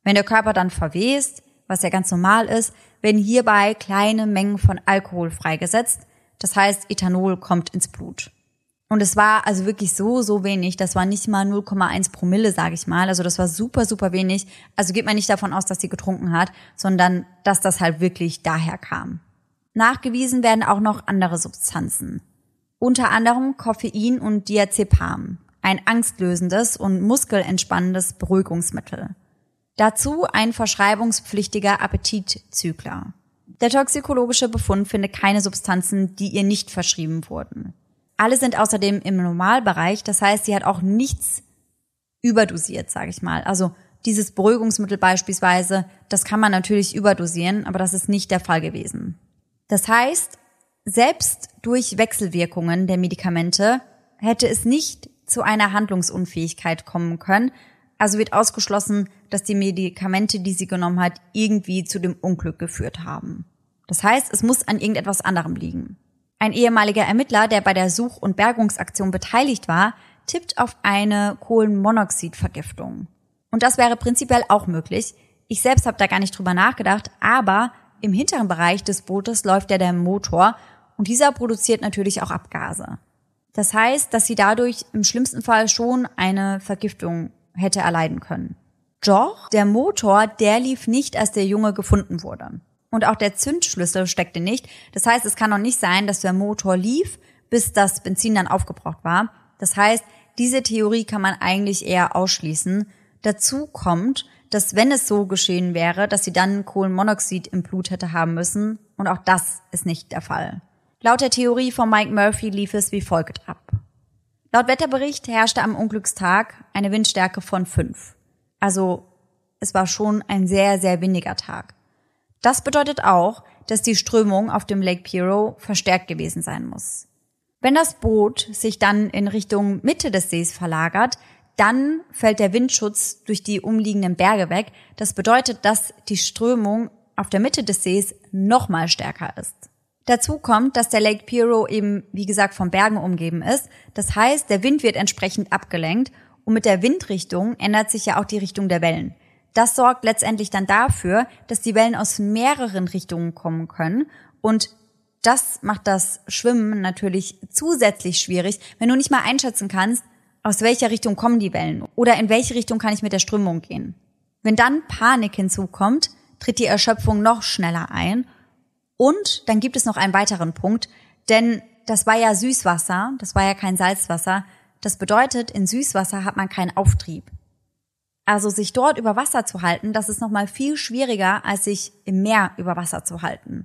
Wenn der Körper dann verwest, was ja ganz normal ist, werden hierbei kleine Mengen von Alkohol freigesetzt. Das heißt, Ethanol kommt ins Blut. Und es war also wirklich so, so wenig. Das war nicht mal 0,1 Promille, sage ich mal. Also das war super, super wenig. Also geht man nicht davon aus, dass sie getrunken hat, sondern dass das halt wirklich daher kam. Nachgewiesen werden auch noch andere Substanzen. Unter anderem Koffein und Diazepam, ein angstlösendes und muskelentspannendes Beruhigungsmittel. Dazu ein verschreibungspflichtiger Appetitzügler. Der toxikologische Befund findet keine Substanzen, die ihr nicht verschrieben wurden. Alle sind außerdem im Normalbereich, das heißt, sie hat auch nichts überdosiert, sage ich mal. Also dieses Beruhigungsmittel beispielsweise, das kann man natürlich überdosieren, aber das ist nicht der Fall gewesen. Das heißt, selbst durch Wechselwirkungen der Medikamente hätte es nicht zu einer Handlungsunfähigkeit kommen können, also wird ausgeschlossen, dass die Medikamente, die sie genommen hat, irgendwie zu dem Unglück geführt haben. Das heißt, es muss an irgendetwas anderem liegen. Ein ehemaliger Ermittler, der bei der Such- und Bergungsaktion beteiligt war, tippt auf eine Kohlenmonoxidvergiftung. Und das wäre prinzipiell auch möglich. Ich selbst habe da gar nicht drüber nachgedacht, aber im hinteren Bereich des Bootes läuft ja der Motor und dieser produziert natürlich auch Abgase. Das heißt, dass sie dadurch im schlimmsten Fall schon eine Vergiftung hätte erleiden können. Doch der Motor, der lief nicht, als der Junge gefunden wurde. Und auch der Zündschlüssel steckte nicht. Das heißt, es kann noch nicht sein, dass der Motor lief, bis das Benzin dann aufgebraucht war. Das heißt, diese Theorie kann man eigentlich eher ausschließen. Dazu kommt, dass wenn es so geschehen wäre, dass sie dann Kohlenmonoxid im Blut hätte haben müssen. Und auch das ist nicht der Fall. Laut der Theorie von Mike Murphy lief es wie folgt ab. Laut Wetterbericht herrschte am Unglückstag eine Windstärke von fünf. Also es war schon ein sehr, sehr windiger Tag. Das bedeutet auch, dass die Strömung auf dem Lake Piero verstärkt gewesen sein muss. Wenn das Boot sich dann in Richtung Mitte des Sees verlagert, dann fällt der Windschutz durch die umliegenden Berge weg. Das bedeutet, dass die Strömung auf der Mitte des Sees noch mal stärker ist. Dazu kommt, dass der Lake Piero eben, wie gesagt, von Bergen umgeben ist. Das heißt, der Wind wird entsprechend abgelenkt und mit der Windrichtung ändert sich ja auch die Richtung der Wellen. Das sorgt letztendlich dann dafür, dass die Wellen aus mehreren Richtungen kommen können und das macht das Schwimmen natürlich zusätzlich schwierig, wenn du nicht mal einschätzen kannst, aus welcher Richtung kommen die Wellen oder in welche Richtung kann ich mit der Strömung gehen. Wenn dann Panik hinzukommt, tritt die Erschöpfung noch schneller ein. Und dann gibt es noch einen weiteren Punkt, denn das war ja Süßwasser, das war ja kein Salzwasser. Das bedeutet, in Süßwasser hat man keinen Auftrieb. Also sich dort über Wasser zu halten, das ist nochmal viel schwieriger, als sich im Meer über Wasser zu halten.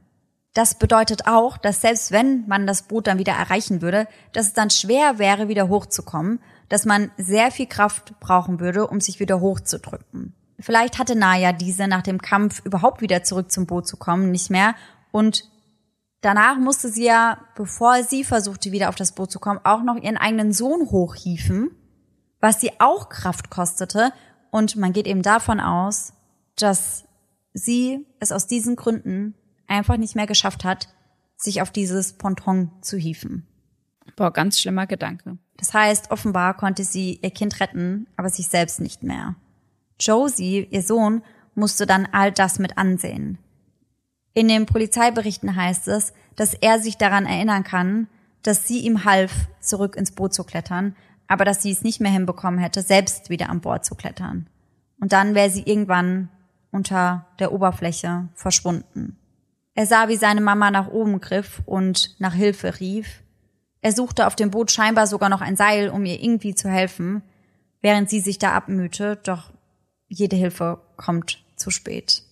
Das bedeutet auch, dass selbst wenn man das Boot dann wieder erreichen würde, dass es dann schwer wäre, wieder hochzukommen dass man sehr viel Kraft brauchen würde, um sich wieder hochzudrücken. Vielleicht hatte Naya diese nach dem Kampf überhaupt wieder zurück zum Boot zu kommen, nicht mehr. Und danach musste sie ja, bevor sie versuchte, wieder auf das Boot zu kommen, auch noch ihren eigenen Sohn hochhieven, was sie auch Kraft kostete. Und man geht eben davon aus, dass sie es aus diesen Gründen einfach nicht mehr geschafft hat, sich auf dieses Ponton zu hieven. Boah, ganz schlimmer Gedanke. Das heißt, offenbar konnte sie ihr Kind retten, aber sich selbst nicht mehr. Josie, ihr Sohn, musste dann all das mit ansehen. In den Polizeiberichten heißt es, dass er sich daran erinnern kann, dass sie ihm half, zurück ins Boot zu klettern, aber dass sie es nicht mehr hinbekommen hätte, selbst wieder an Bord zu klettern. Und dann wäre sie irgendwann unter der Oberfläche verschwunden. Er sah, wie seine Mama nach oben griff und nach Hilfe rief, er suchte auf dem Boot scheinbar sogar noch ein Seil, um ihr irgendwie zu helfen, während sie sich da abmühte, doch jede Hilfe kommt zu spät.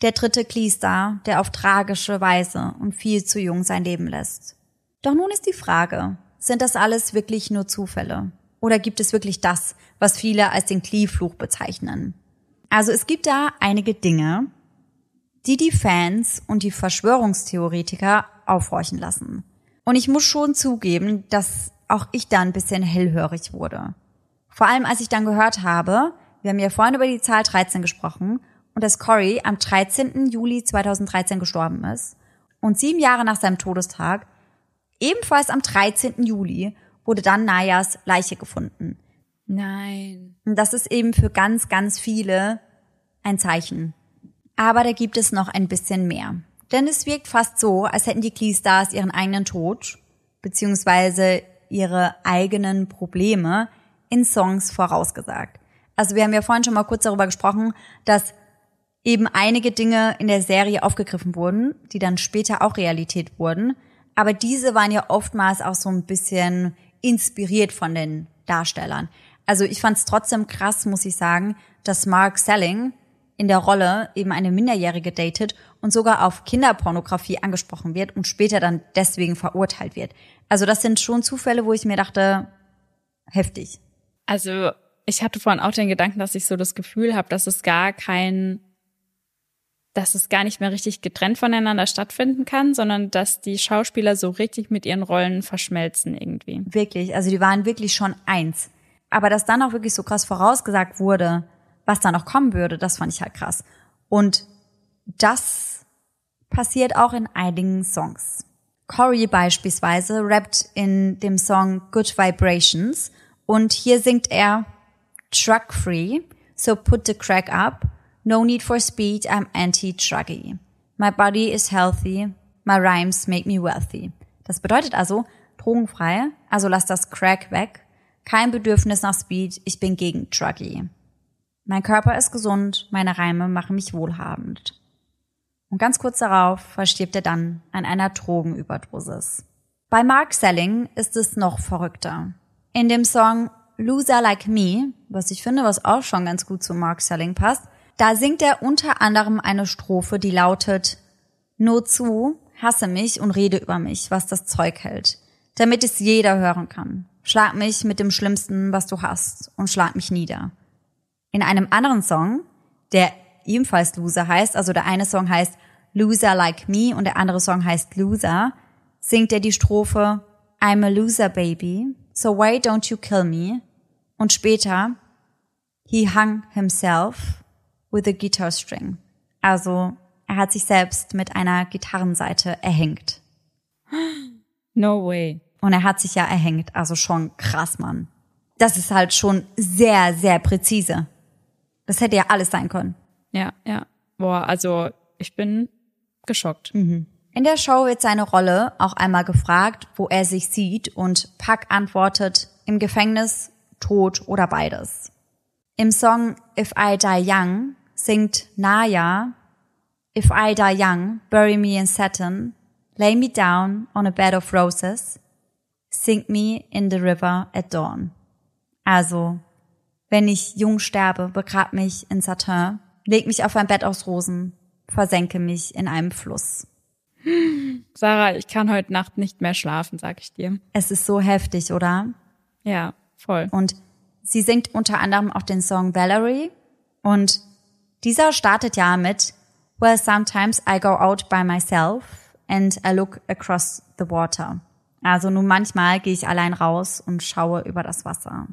Der dritte Cleestar, der auf tragische Weise und viel zu jung sein Leben lässt. Doch nun ist die Frage, sind das alles wirklich nur Zufälle? Oder gibt es wirklich das, was viele als den Klee-Fluch bezeichnen? Also es gibt da einige Dinge, die die Fans und die Verschwörungstheoretiker aufhorchen lassen. Und ich muss schon zugeben, dass auch ich da ein bisschen hellhörig wurde. Vor allem, als ich dann gehört habe, wir haben ja vorhin über die Zahl 13 gesprochen und dass Cory am 13. Juli 2013 gestorben ist und sieben Jahre nach seinem Todestag, ebenfalls am 13. Juli, wurde dann Nayas Leiche gefunden. Nein. Und das ist eben für ganz, ganz viele ein Zeichen. Aber da gibt es noch ein bisschen mehr. Denn es wirkt fast so, als hätten die Klee-Stars ihren eigenen Tod beziehungsweise ihre eigenen Probleme in Songs vorausgesagt. Also wir haben ja vorhin schon mal kurz darüber gesprochen, dass eben einige Dinge in der Serie aufgegriffen wurden, die dann später auch Realität wurden. Aber diese waren ja oftmals auch so ein bisschen inspiriert von den Darstellern. Also ich fand es trotzdem krass, muss ich sagen, dass Mark Selling in der Rolle eben eine Minderjährige datet und sogar auf Kinderpornografie angesprochen wird und später dann deswegen verurteilt wird. Also das sind schon Zufälle, wo ich mir dachte, heftig. Also ich hatte vorhin auch den Gedanken, dass ich so das Gefühl habe, dass es gar kein, dass es gar nicht mehr richtig getrennt voneinander stattfinden kann, sondern dass die Schauspieler so richtig mit ihren Rollen verschmelzen irgendwie. Wirklich, also die waren wirklich schon eins. Aber dass dann auch wirklich so krass vorausgesagt wurde, was da noch kommen würde, das fand ich halt krass. Und das passiert auch in einigen Songs. Corey beispielsweise rappt in dem Song Good Vibrations und hier singt er Truck free, so put the crack up, no need for speed, I'm anti-druggy. My body is healthy, my rhymes make me wealthy. Das bedeutet also drogenfrei, also lass das Crack weg, kein Bedürfnis nach Speed, ich bin gegen Druggy. Mein Körper ist gesund, meine Reime machen mich wohlhabend. Und ganz kurz darauf verstirbt er dann an einer Drogenüberdosis. Bei Mark Selling ist es noch verrückter. In dem Song Loser Like Me, was ich finde, was auch schon ganz gut zu Mark Selling passt, da singt er unter anderem eine Strophe, die lautet Nur zu, hasse mich und rede über mich, was das Zeug hält, damit es jeder hören kann. schlag mich mit dem Schlimmsten, was du hast und schlag mich nieder. In einem anderen Song, der ebenfalls Loser heißt, also der eine Song heißt Loser Like Me und der andere Song heißt Loser, singt er die Strophe I'm a loser baby, so why don't you kill me? Und später He hung himself with a guitar string. Also er hat sich selbst mit einer Gitarrenseite erhängt. No way. Und er hat sich ja erhängt, also schon krass, Mann. Das ist halt schon sehr, sehr präzise. Das hätte ja alles sein können. Ja, ja. Boah, also ich bin geschockt. In der Show wird seine Rolle auch einmal gefragt, wo er sich sieht und Puck antwortet, im Gefängnis, tot oder beides. Im Song If I Die Young singt Naya, If I die young, bury me in satin, lay me down on a bed of roses, sink me in the river at dawn. Also, wenn ich jung sterbe, begrab mich in Satin, leg mich auf ein Bett aus Rosen, versenke mich in einem Fluss. Sarah, ich kann heute Nacht nicht mehr schlafen, sag ich dir. Es ist so heftig, oder? Ja, voll. Und sie singt unter anderem auch den Song Valerie. Und dieser startet ja mit Well, sometimes I go out by myself and I look across the water. Also nun manchmal gehe ich allein raus und schaue über das Wasser.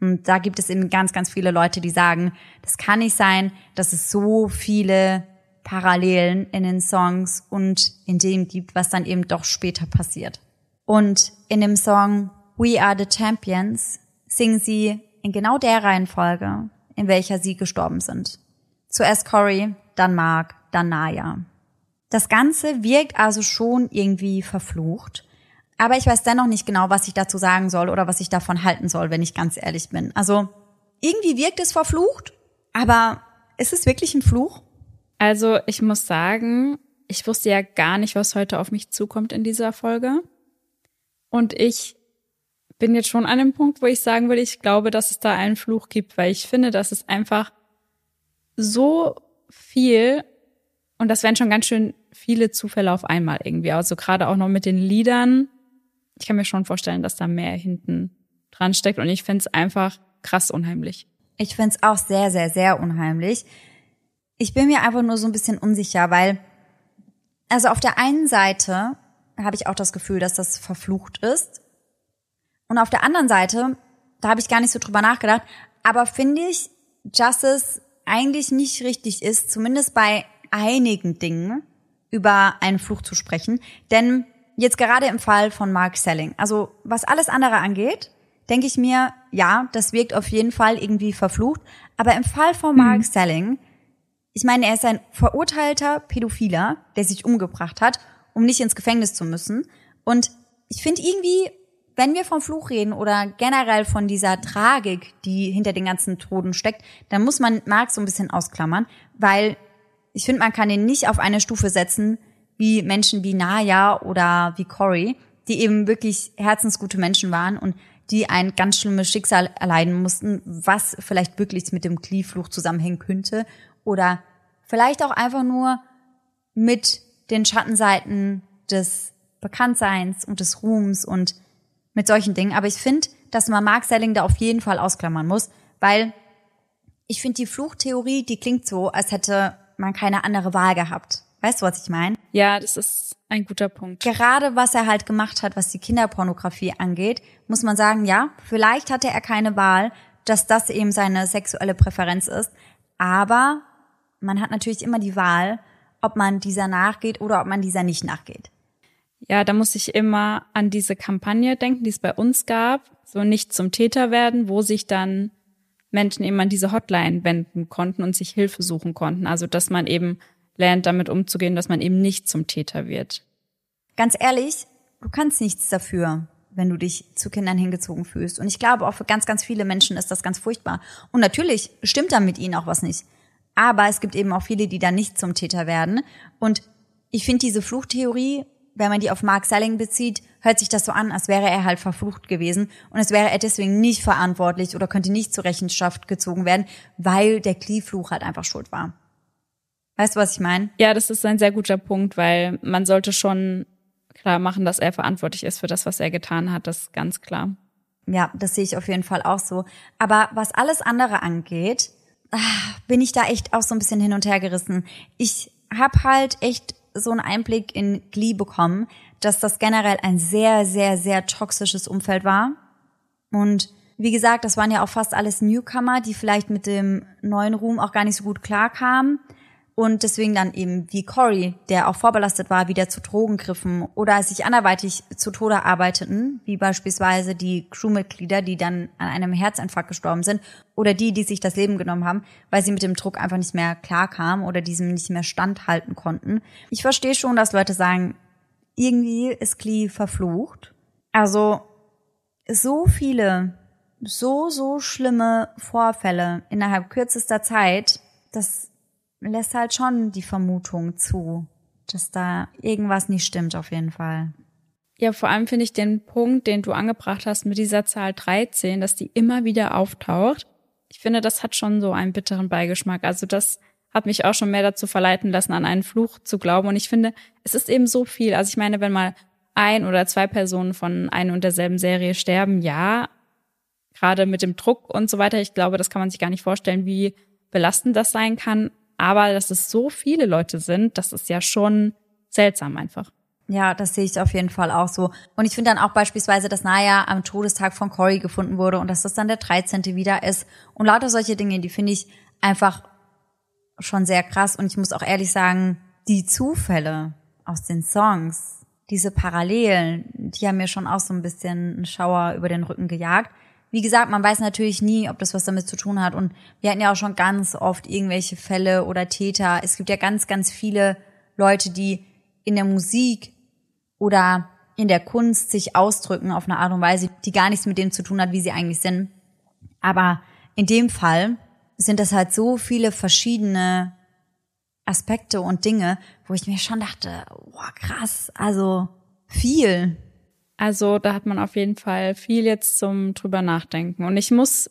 Und da gibt es eben ganz, ganz viele Leute, die sagen, das kann nicht sein, dass es so viele Parallelen in den Songs und in dem gibt, was dann eben doch später passiert. Und in dem Song We Are the Champions singen sie in genau der Reihenfolge, in welcher sie gestorben sind. Zuerst Cory, dann Mark, dann Naya. Das Ganze wirkt also schon irgendwie verflucht. Aber ich weiß dennoch nicht genau, was ich dazu sagen soll oder was ich davon halten soll, wenn ich ganz ehrlich bin. Also irgendwie wirkt es verflucht, aber ist es wirklich ein Fluch? Also ich muss sagen, ich wusste ja gar nicht, was heute auf mich zukommt in dieser Folge. Und ich bin jetzt schon an dem Punkt, wo ich sagen würde, ich glaube, dass es da einen Fluch gibt, weil ich finde, dass es einfach so viel und das wären schon ganz schön viele Zufälle auf einmal irgendwie. Also gerade auch noch mit den Liedern. Ich kann mir schon vorstellen, dass da mehr hinten dran steckt und ich finde es einfach krass unheimlich. Ich find's auch sehr, sehr, sehr unheimlich. Ich bin mir einfach nur so ein bisschen unsicher, weil, also auf der einen Seite habe ich auch das Gefühl, dass das verflucht ist. Und auf der anderen Seite, da habe ich gar nicht so drüber nachgedacht, aber finde ich, dass es eigentlich nicht richtig ist, zumindest bei einigen Dingen über einen Fluch zu sprechen. Denn jetzt gerade im Fall von Mark Selling, also was alles andere angeht, denke ich mir, ja, das wirkt auf jeden Fall irgendwie verflucht. Aber im Fall von Mark Selling, ich meine, er ist ein verurteilter Pädophiler, der sich umgebracht hat, um nicht ins Gefängnis zu müssen. Und ich finde irgendwie, wenn wir vom Fluch reden oder generell von dieser Tragik, die hinter den ganzen Toten steckt, dann muss man Mark so ein bisschen ausklammern, weil ich finde, man kann ihn nicht auf eine Stufe setzen wie Menschen wie Naya oder wie Cory, die eben wirklich herzensgute Menschen waren und die ein ganz schlimmes Schicksal erleiden mussten, was vielleicht wirklich mit dem Klee-Fluch zusammenhängen könnte oder vielleicht auch einfach nur mit den Schattenseiten des Bekanntseins und des Ruhms und mit solchen Dingen. Aber ich finde, dass man Mark Selling da auf jeden Fall ausklammern muss, weil ich finde die Fluchtheorie, die klingt so, als hätte man keine andere Wahl gehabt. Weißt du, was ich meine? Ja, das ist ein guter Punkt. Gerade was er halt gemacht hat, was die Kinderpornografie angeht, muss man sagen, ja, vielleicht hatte er keine Wahl, dass das eben seine sexuelle Präferenz ist. Aber man hat natürlich immer die Wahl, ob man dieser nachgeht oder ob man dieser nicht nachgeht. Ja, da muss ich immer an diese Kampagne denken, die es bei uns gab, so nicht zum Täter werden, wo sich dann Menschen eben an diese Hotline wenden konnten und sich Hilfe suchen konnten. Also, dass man eben lernt, damit umzugehen, dass man eben nicht zum Täter wird. Ganz ehrlich, du kannst nichts dafür, wenn du dich zu Kindern hingezogen fühlst. Und ich glaube, auch für ganz, ganz viele Menschen ist das ganz furchtbar. Und natürlich stimmt da mit ihnen auch was nicht. Aber es gibt eben auch viele, die dann nicht zum Täter werden. Und ich finde diese Fluchtheorie, wenn man die auf Mark Selling bezieht, hört sich das so an, als wäre er halt verflucht gewesen und es wäre er deswegen nicht verantwortlich oder könnte nicht zur Rechenschaft gezogen werden, weil der Klee-Fluch halt einfach schuld war. Weißt du, was ich meine? Ja, das ist ein sehr guter Punkt, weil man sollte schon klar machen, dass er verantwortlich ist für das, was er getan hat. Das ist ganz klar. Ja, das sehe ich auf jeden Fall auch so. Aber was alles andere angeht, ah, bin ich da echt auch so ein bisschen hin und her gerissen. Ich habe halt echt so einen Einblick in Glee bekommen, dass das generell ein sehr, sehr, sehr toxisches Umfeld war. Und wie gesagt, das waren ja auch fast alles Newcomer, die vielleicht mit dem neuen Ruhm auch gar nicht so gut klarkamen und deswegen dann eben wie Cory, der auch vorbelastet war, wieder zu Drogen griffen oder sich anderweitig zu Tode arbeiteten, wie beispielsweise die Crewmitglieder, die dann an einem Herzinfarkt gestorben sind oder die, die sich das Leben genommen haben, weil sie mit dem Druck einfach nicht mehr klarkamen oder diesem nicht mehr standhalten konnten. Ich verstehe schon, dass Leute sagen, irgendwie ist Glee verflucht. Also so viele, so, so schlimme Vorfälle innerhalb kürzester Zeit, das lässt halt schon die Vermutung zu, dass da irgendwas nicht stimmt auf jeden Fall. Ja, vor allem finde ich den Punkt, den du angebracht hast mit dieser Zahl 13, dass die immer wieder auftaucht. Ich finde, das hat schon so einen bitteren Beigeschmack. Also das hat mich auch schon mehr dazu verleiten lassen, an einen Fluch zu glauben. Und ich finde, es ist eben so viel. Also ich meine, wenn mal ein oder zwei Personen von einer und derselben Serie sterben, ja, gerade mit dem Druck und so weiter, ich glaube, das kann man sich gar nicht vorstellen, wie belastend das sein kann. Aber dass es so viele Leute sind, das ist ja schon seltsam einfach. Ja, das sehe ich auf jeden Fall auch so. Und ich finde dann auch beispielsweise, dass Naya am Todestag von Cory gefunden wurde und dass das dann der 13. wieder ist. Und lauter solche Dinge, die finde ich einfach schon sehr krass. Und ich muss auch ehrlich sagen, die Zufälle aus den Songs, diese Parallelen, die haben mir schon auch so ein bisschen einen Schauer über den Rücken gejagt wie gesagt, man weiß natürlich nie, ob das was damit zu tun hat. Und wir hatten ja auch schon ganz oft irgendwelche Fälle oder Täter. Es gibt ja ganz, ganz viele Leute, die in der Musik oder in der Kunst sich ausdrücken auf eine Art und Weise, die gar nichts mit dem zu tun hat, wie sie eigentlich sind. Aber in dem Fall sind das halt so viele verschiedene Aspekte und Dinge, wo ich mir schon dachte, boah, krass, also viel. Also da hat man auf jeden Fall viel jetzt zum drüber nachdenken. Und ich muss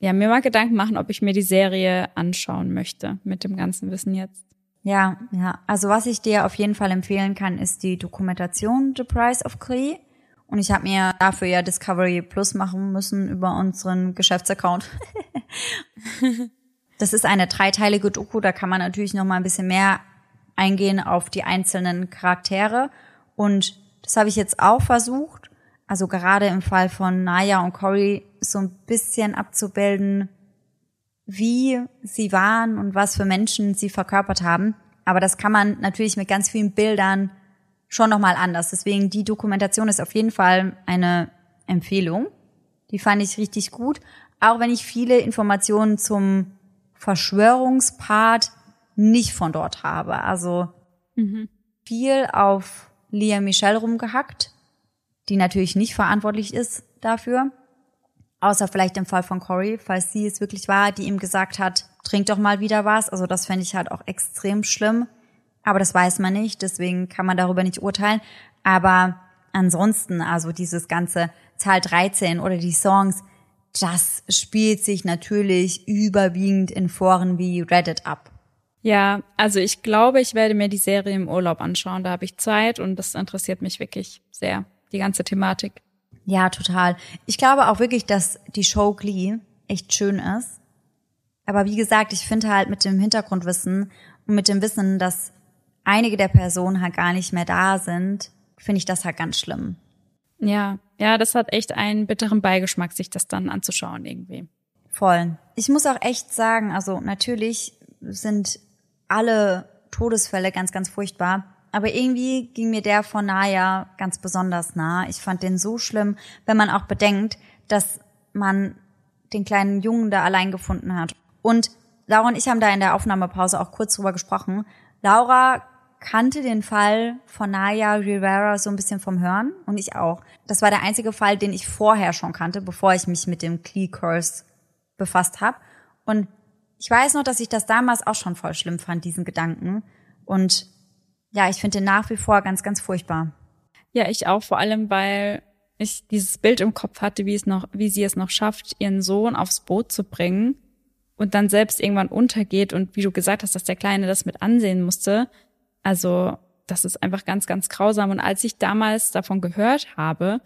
ja mir mal Gedanken machen, ob ich mir die Serie anschauen möchte mit dem ganzen Wissen jetzt. Ja, ja. Also was ich dir auf jeden Fall empfehlen kann, ist die Dokumentation The Price of Cree. Und ich habe mir dafür ja Discovery Plus machen müssen über unseren Geschäftsaccount. [LAUGHS] das ist eine dreiteilige Doku, da kann man natürlich noch mal ein bisschen mehr eingehen auf die einzelnen Charaktere und das habe ich jetzt auch versucht. Also gerade im Fall von Naya und Cory so ein bisschen abzubilden, wie sie waren und was für Menschen sie verkörpert haben. Aber das kann man natürlich mit ganz vielen Bildern schon nochmal anders. Deswegen die Dokumentation ist auf jeden Fall eine Empfehlung. Die fand ich richtig gut. Auch wenn ich viele Informationen zum Verschwörungspart nicht von dort habe. Also mhm. viel auf Lia Michelle rumgehackt, die natürlich nicht verantwortlich ist dafür. Außer vielleicht im Fall von Cory, falls sie es wirklich war, die ihm gesagt hat, trink doch mal wieder was. Also das fände ich halt auch extrem schlimm. Aber das weiß man nicht, deswegen kann man darüber nicht urteilen. Aber ansonsten, also dieses ganze Zahl 13 oder die Songs, das spielt sich natürlich überwiegend in Foren wie Reddit ab. Ja, also ich glaube, ich werde mir die Serie im Urlaub anschauen. Da habe ich Zeit und das interessiert mich wirklich sehr, die ganze Thematik. Ja, total. Ich glaube auch wirklich, dass die Show Glee echt schön ist. Aber wie gesagt, ich finde halt mit dem Hintergrundwissen und mit dem Wissen, dass einige der Personen halt gar nicht mehr da sind, finde ich das halt ganz schlimm. Ja, ja, das hat echt einen bitteren Beigeschmack, sich das dann anzuschauen irgendwie. Voll. Ich muss auch echt sagen, also natürlich sind alle Todesfälle ganz, ganz furchtbar. Aber irgendwie ging mir der von Naya ganz besonders nah. Ich fand den so schlimm, wenn man auch bedenkt, dass man den kleinen Jungen da allein gefunden hat. Und Laura und ich haben da in der Aufnahmepause auch kurz drüber gesprochen. Laura kannte den Fall von Naya Rivera so ein bisschen vom Hören und ich auch. Das war der einzige Fall, den ich vorher schon kannte, bevor ich mich mit dem Klee Curse befasst habe. Und ich weiß noch, dass ich das damals auch schon voll schlimm fand, diesen Gedanken. Und ja, ich finde den nach wie vor ganz, ganz furchtbar. Ja, ich auch, vor allem, weil ich dieses Bild im Kopf hatte, wie es noch, wie sie es noch schafft, ihren Sohn aufs Boot zu bringen und dann selbst irgendwann untergeht und wie du gesagt hast, dass der Kleine das mit ansehen musste. Also, das ist einfach ganz, ganz grausam. Und als ich damals davon gehört habe,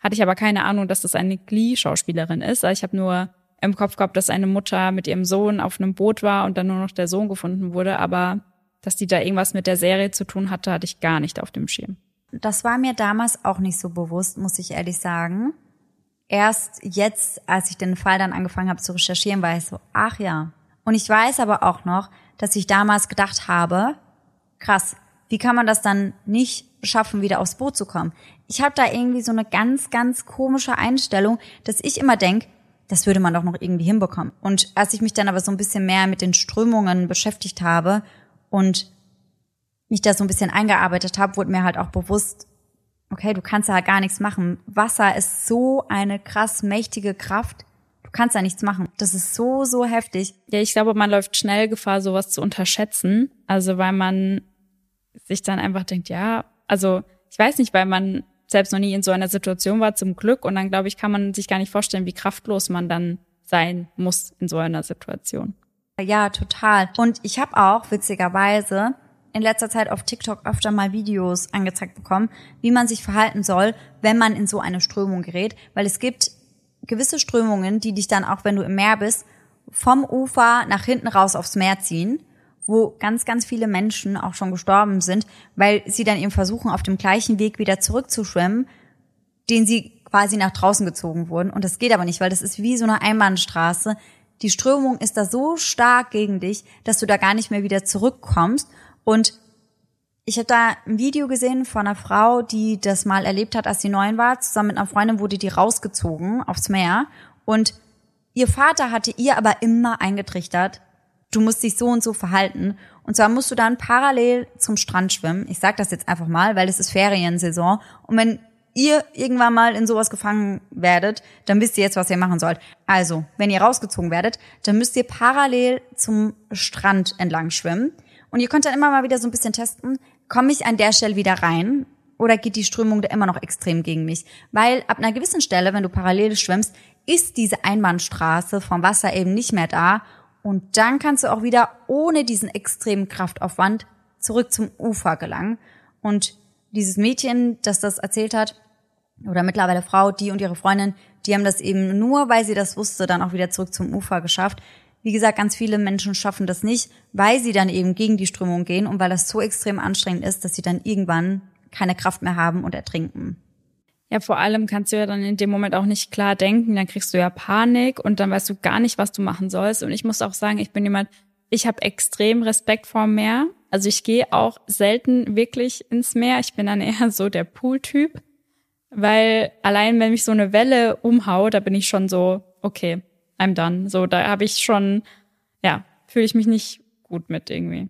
hatte ich aber keine Ahnung, dass das eine Glee-Schauspielerin ist. Also ich habe nur im Kopf gehabt, dass eine Mutter mit ihrem Sohn auf einem Boot war und dann nur noch der Sohn gefunden wurde. Aber dass die da irgendwas mit der Serie zu tun hatte, hatte ich gar nicht auf dem Schirm. Das war mir damals auch nicht so bewusst, muss ich ehrlich sagen. Erst jetzt, als ich den Fall dann angefangen habe zu recherchieren, war ich so, ach ja. Und ich weiß aber auch noch, dass ich damals gedacht habe, krass, wie kann man das dann nicht schaffen, wieder aufs Boot zu kommen? Ich habe da irgendwie so eine ganz, ganz komische Einstellung, dass ich immer denk, das würde man doch noch irgendwie hinbekommen. Und als ich mich dann aber so ein bisschen mehr mit den Strömungen beschäftigt habe und mich da so ein bisschen eingearbeitet habe, wurde mir halt auch bewusst, okay, du kannst da gar nichts machen. Wasser ist so eine krass mächtige Kraft. Du kannst da nichts machen. Das ist so, so heftig. Ja, ich glaube, man läuft schnell Gefahr, sowas zu unterschätzen. Also, weil man sich dann einfach denkt, ja, also, ich weiß nicht, weil man selbst noch nie in so einer Situation war, zum Glück. Und dann, glaube ich, kann man sich gar nicht vorstellen, wie kraftlos man dann sein muss in so einer Situation. Ja, total. Und ich habe auch, witzigerweise, in letzter Zeit auf TikTok öfter mal Videos angezeigt bekommen, wie man sich verhalten soll, wenn man in so eine Strömung gerät, weil es gibt gewisse Strömungen, die dich dann auch, wenn du im Meer bist, vom Ufer nach hinten raus aufs Meer ziehen, wo ganz, ganz viele Menschen auch schon gestorben sind, weil sie dann eben versuchen, auf dem gleichen Weg wieder zurückzuschwimmen, den sie quasi nach draußen gezogen wurden. Und das geht aber nicht, weil das ist wie so eine Einbahnstraße. Die Strömung ist da so stark gegen dich, dass du da gar nicht mehr wieder zurückkommst. Und ich habe da ein Video gesehen von einer Frau, die das mal erlebt hat, als sie neun war. Zusammen mit einer Freundin wurde die rausgezogen aufs Meer. Und ihr Vater hatte ihr aber immer eingetrichtert, du musst dich so und so verhalten. Und zwar musst du dann parallel zum Strand schwimmen. Ich sag das jetzt einfach mal, weil es ist Feriensaison. Und wenn ihr irgendwann mal in sowas gefangen werdet, dann wisst ihr jetzt, was ihr machen sollt. Also, wenn ihr rausgezogen werdet, dann müsst ihr parallel zum Strand entlang schwimmen. Und ihr könnt dann immer mal wieder so ein bisschen testen, komme ich an der Stelle wieder rein oder geht die Strömung da immer noch extrem gegen mich? Weil ab einer gewissen Stelle, wenn du parallel schwimmst, ist diese Einbahnstraße vom Wasser eben nicht mehr da und dann kannst du auch wieder ohne diesen extremen Kraftaufwand zurück zum Ufer gelangen. Und dieses Mädchen, das das erzählt hat, oder mittlerweile Frau, die und ihre Freundin, die haben das eben nur, weil sie das wusste, dann auch wieder zurück zum Ufer geschafft. Wie gesagt, ganz viele Menschen schaffen das nicht, weil sie dann eben gegen die Strömung gehen und weil das so extrem anstrengend ist, dass sie dann irgendwann keine Kraft mehr haben und ertrinken. Ja, vor allem kannst du ja dann in dem Moment auch nicht klar denken, dann kriegst du ja Panik und dann weißt du gar nicht, was du machen sollst. Und ich muss auch sagen, ich bin jemand, ich habe extrem Respekt vor Meer. Also ich gehe auch selten wirklich ins Meer. Ich bin dann [LAUGHS] eher so der Pool-Typ, weil allein wenn mich so eine Welle umhaut, da bin ich schon so, okay, I'm done. So, da habe ich schon, ja, fühle ich mich nicht gut mit irgendwie.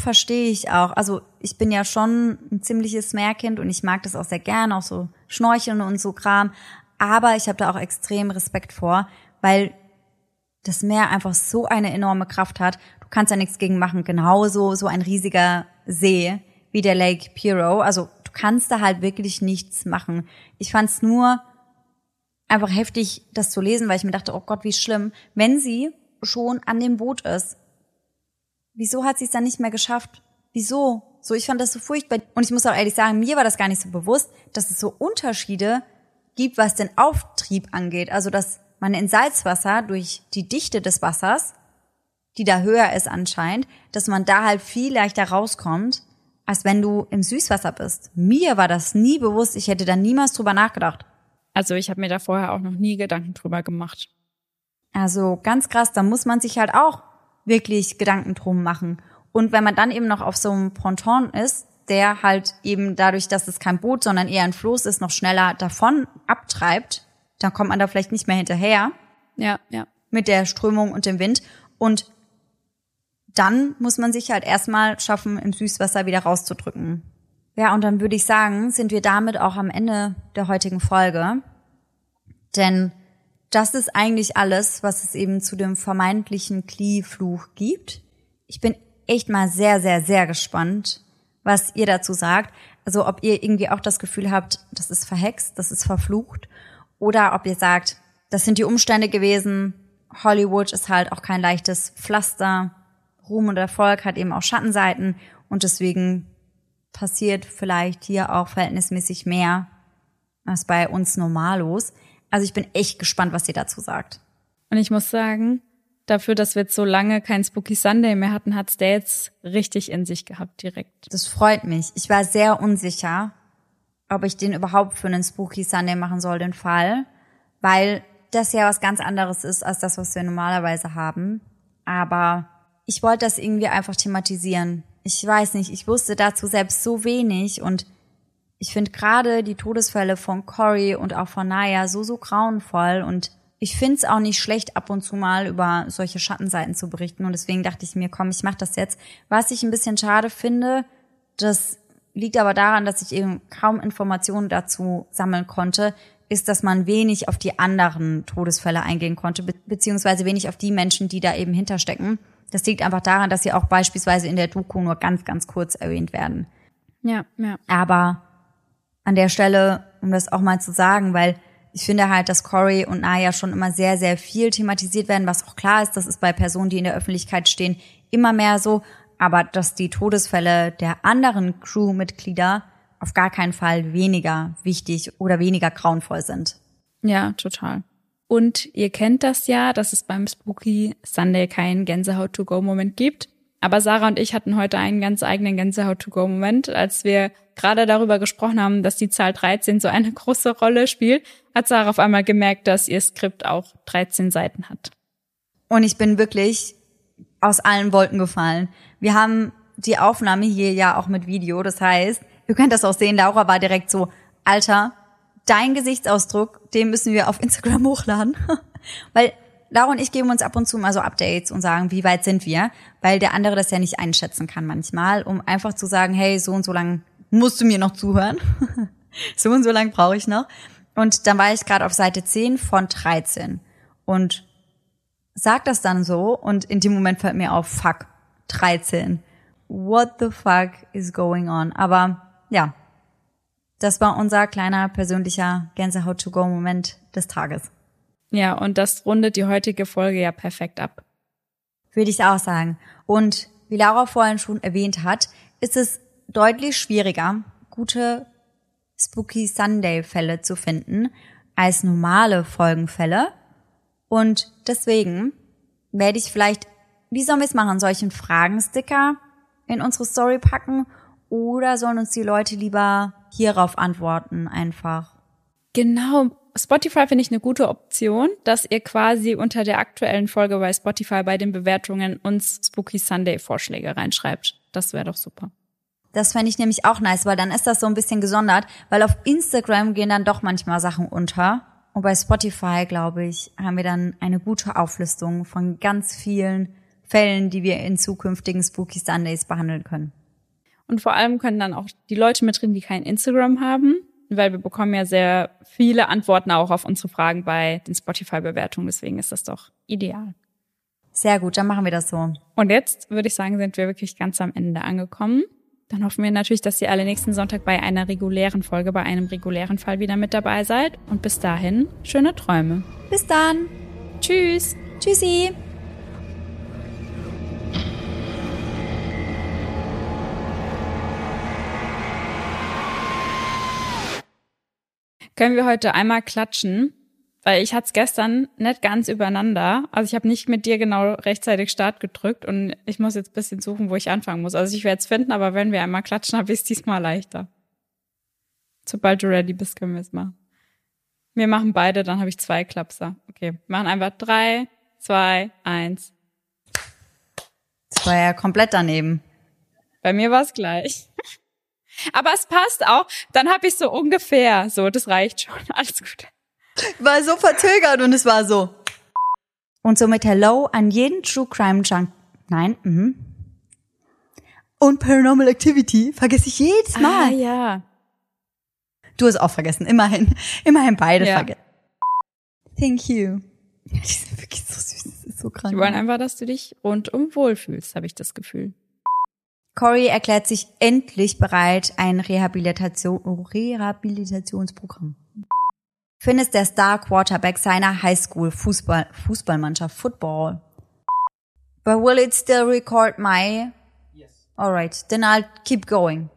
Verstehe ich auch. Also ich bin ja schon ein ziemliches Meerkind und ich mag das auch sehr gern, auch so Schnorcheln und so Kram. Aber ich habe da auch extrem Respekt vor, weil das Meer einfach so eine enorme Kraft hat. Du kannst ja nichts gegen machen. Genauso so ein riesiger See wie der Lake Piro. Also du kannst da halt wirklich nichts machen. Ich fand es nur einfach heftig, das zu lesen, weil ich mir dachte, oh Gott, wie schlimm, wenn sie schon an dem Boot ist Wieso hat sie es dann nicht mehr geschafft? Wieso? So, ich fand das so furchtbar. Und ich muss auch ehrlich sagen, mir war das gar nicht so bewusst, dass es so Unterschiede gibt, was den Auftrieb angeht. Also, dass man in Salzwasser durch die Dichte des Wassers, die da höher ist anscheinend, dass man da halt viel leichter rauskommt, als wenn du im Süßwasser bist. Mir war das nie bewusst. Ich hätte da niemals drüber nachgedacht. Also, ich habe mir da vorher auch noch nie Gedanken drüber gemacht. Also, ganz krass, da muss man sich halt auch wirklich Gedanken drum machen. Und wenn man dann eben noch auf so einem Ponton ist, der halt eben dadurch, dass es kein Boot, sondern eher ein Floß ist, noch schneller davon abtreibt, dann kommt man da vielleicht nicht mehr hinterher. Ja, ja. Mit der Strömung und dem Wind. Und dann muss man sich halt erstmal schaffen, im Süßwasser wieder rauszudrücken. Ja, und dann würde ich sagen, sind wir damit auch am Ende der heutigen Folge. Denn das ist eigentlich alles, was es eben zu dem vermeintlichen Klee-Fluch gibt. Ich bin echt mal sehr, sehr, sehr gespannt, was ihr dazu sagt. Also ob ihr irgendwie auch das Gefühl habt, das ist verhext, das ist verflucht. Oder ob ihr sagt, das sind die Umstände gewesen. Hollywood ist halt auch kein leichtes Pflaster. Ruhm und Erfolg hat eben auch Schattenseiten. Und deswegen passiert vielleicht hier auch verhältnismäßig mehr als bei uns Normalos. Also ich bin echt gespannt, was sie dazu sagt. Und ich muss sagen, dafür, dass wir jetzt so lange kein Spooky Sunday mehr hatten, hat's der jetzt richtig in sich gehabt direkt. Das freut mich. Ich war sehr unsicher, ob ich den überhaupt für einen Spooky Sunday machen soll, den Fall, weil das ja was ganz anderes ist als das, was wir normalerweise haben. Aber ich wollte das irgendwie einfach thematisieren. Ich weiß nicht, ich wusste dazu selbst so wenig und ich finde gerade die Todesfälle von Cory und auch von Naya so, so grauenvoll und ich finde es auch nicht schlecht, ab und zu mal über solche Schattenseiten zu berichten. Und deswegen dachte ich mir, komm, ich mache das jetzt. Was ich ein bisschen schade finde, das liegt aber daran, dass ich eben kaum Informationen dazu sammeln konnte, ist, dass man wenig auf die anderen Todesfälle eingehen konnte, be beziehungsweise wenig auf die Menschen, die da eben hinterstecken. Das liegt einfach daran, dass sie auch beispielsweise in der Doku nur ganz, ganz kurz erwähnt werden. Ja, ja. Aber an der Stelle, um das auch mal zu sagen, weil ich finde halt, dass Cory und Naya schon immer sehr, sehr viel thematisiert werden, was auch klar ist, das ist bei Personen, die in der Öffentlichkeit stehen, immer mehr so. Aber dass die Todesfälle der anderen Crewmitglieder auf gar keinen Fall weniger wichtig oder weniger grauenvoll sind. Ja, total. Und ihr kennt das ja, dass es beim Spooky Sunday keinen Gänsehaut-to-go-Moment gibt. Aber Sarah und ich hatten heute einen ganz eigenen Gänsehaut-to-go-Moment, als wir gerade darüber gesprochen haben, dass die Zahl 13 so eine [LAUGHS] große Rolle spielt, hat Sarah auf einmal gemerkt, dass ihr Skript auch 13 Seiten hat. Und ich bin wirklich aus allen Wolken gefallen. Wir haben die Aufnahme hier ja auch mit Video. Das heißt, ihr könnt das auch sehen, Laura war direkt so, Alter, dein Gesichtsausdruck, den müssen wir auf Instagram [LAUGHS] hochladen. [LAUGHS] Weil Laura und ich geben uns ab und zu mal so Updates und sagen, wie weit sind wir, weil der andere das ja nicht einschätzen kann manchmal, um einfach zu sagen, hey, so und so lang musst du mir noch zuhören. [LAUGHS] so und so lang brauche ich noch. Und dann war ich gerade auf Seite 10 von 13 und sag das dann so und in dem Moment fällt mir auf, fuck, 13. What the fuck is going on? Aber ja, das war unser kleiner persönlicher Gänsehaut-to-go-Moment des Tages. Ja, und das rundet die heutige Folge ja perfekt ab. Würde ich auch sagen. Und wie Laura vorhin schon erwähnt hat, ist es deutlich schwieriger, gute Spooky Sunday Fälle zu finden als normale Folgenfälle. Und deswegen werde ich vielleicht, wie sollen wir es machen, solchen Fragensticker in unsere Story packen oder sollen uns die Leute lieber hierauf antworten einfach? Genau. Spotify finde ich eine gute Option, dass ihr quasi unter der aktuellen Folge bei Spotify bei den Bewertungen uns Spooky Sunday Vorschläge reinschreibt. Das wäre doch super. Das fände ich nämlich auch nice, weil dann ist das so ein bisschen gesondert, weil auf Instagram gehen dann doch manchmal Sachen unter. Und bei Spotify, glaube ich, haben wir dann eine gute Auflistung von ganz vielen Fällen, die wir in zukünftigen Spooky Sundays behandeln können. Und vor allem können dann auch die Leute mit drin, die kein Instagram haben, weil wir bekommen ja sehr viele Antworten auch auf unsere Fragen bei den Spotify-Bewertungen. Deswegen ist das doch ideal. Sehr gut, dann machen wir das so. Und jetzt würde ich sagen, sind wir wirklich ganz am Ende angekommen. Dann hoffen wir natürlich, dass ihr alle nächsten Sonntag bei einer regulären Folge, bei einem regulären Fall wieder mit dabei seid. Und bis dahin, schöne Träume. Bis dann. Tschüss. Tschüssi. Können wir heute einmal klatschen? Weil ich hatte es gestern nicht ganz übereinander. Also ich habe nicht mit dir genau rechtzeitig Start gedrückt und ich muss jetzt bisschen suchen, wo ich anfangen muss. Also ich werde es finden, aber wenn wir einmal klatschen, habe ich es diesmal leichter. Sobald du ready bist, können wir es machen. Wir machen beide, dann habe ich zwei Klapser. Okay, wir machen einfach drei, zwei, eins. Das war ja komplett daneben. Bei mir war es gleich. [LAUGHS] Aber es passt auch. Dann habe ich so ungefähr. So, das reicht schon. [LAUGHS] Alles gut. War so verzögert und es war so. Und somit Hello an jeden True Crime Junk. Nein, mhm. Und Paranormal Activity vergesse ich jedes Mal. Ah, ja. Du hast auch vergessen, immerhin. Immerhin beide Ja. vergessen. Thank you. [LAUGHS] Die sind wirklich so süß, das ist so krank. Die wollen einfach, dass du dich rundum wohlfühlst, habe ich das Gefühl. Cory erklärt sich endlich bereit, ein Rehabilitation, Rehabilitationsprogramm. Finn der Star Quarterback seiner Highschool Fußball, Fußballmannschaft Football. But will it still record my? Yes. Alright, then I'll keep going.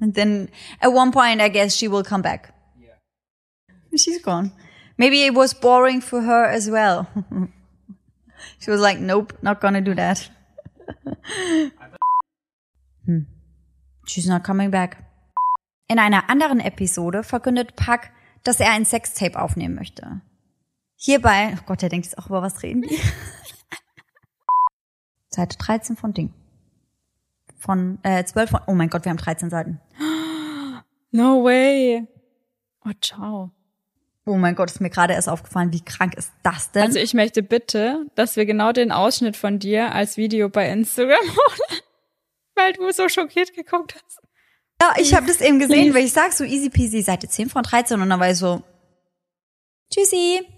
And then at one point I guess she will come back. She's gone. Maybe it was boring for her as well. [LAUGHS] She was like, nope, not gonna do that. [LAUGHS] hm. She's not coming back. In einer anderen Episode verkündet Puck, dass er ein Sextape aufnehmen möchte. Hierbei, oh Gott, der denkt jetzt auch über was reden die. [LAUGHS] Seite 13 von Ding. Von, äh, 12 von, oh mein Gott, wir haben 13 Seiten. [GASPS] No way. Oh, ciao. Oh mein Gott, ist mir gerade erst aufgefallen, wie krank ist das denn? Also ich möchte bitte, dass wir genau den Ausschnitt von dir als Video bei Instagram [LAUGHS] holen, weil du so schockiert geguckt hast. Ja, ich habe das eben gesehen, weil ich sag so easy peasy, Seite 10 von 13 und dann war ich so, tschüssi.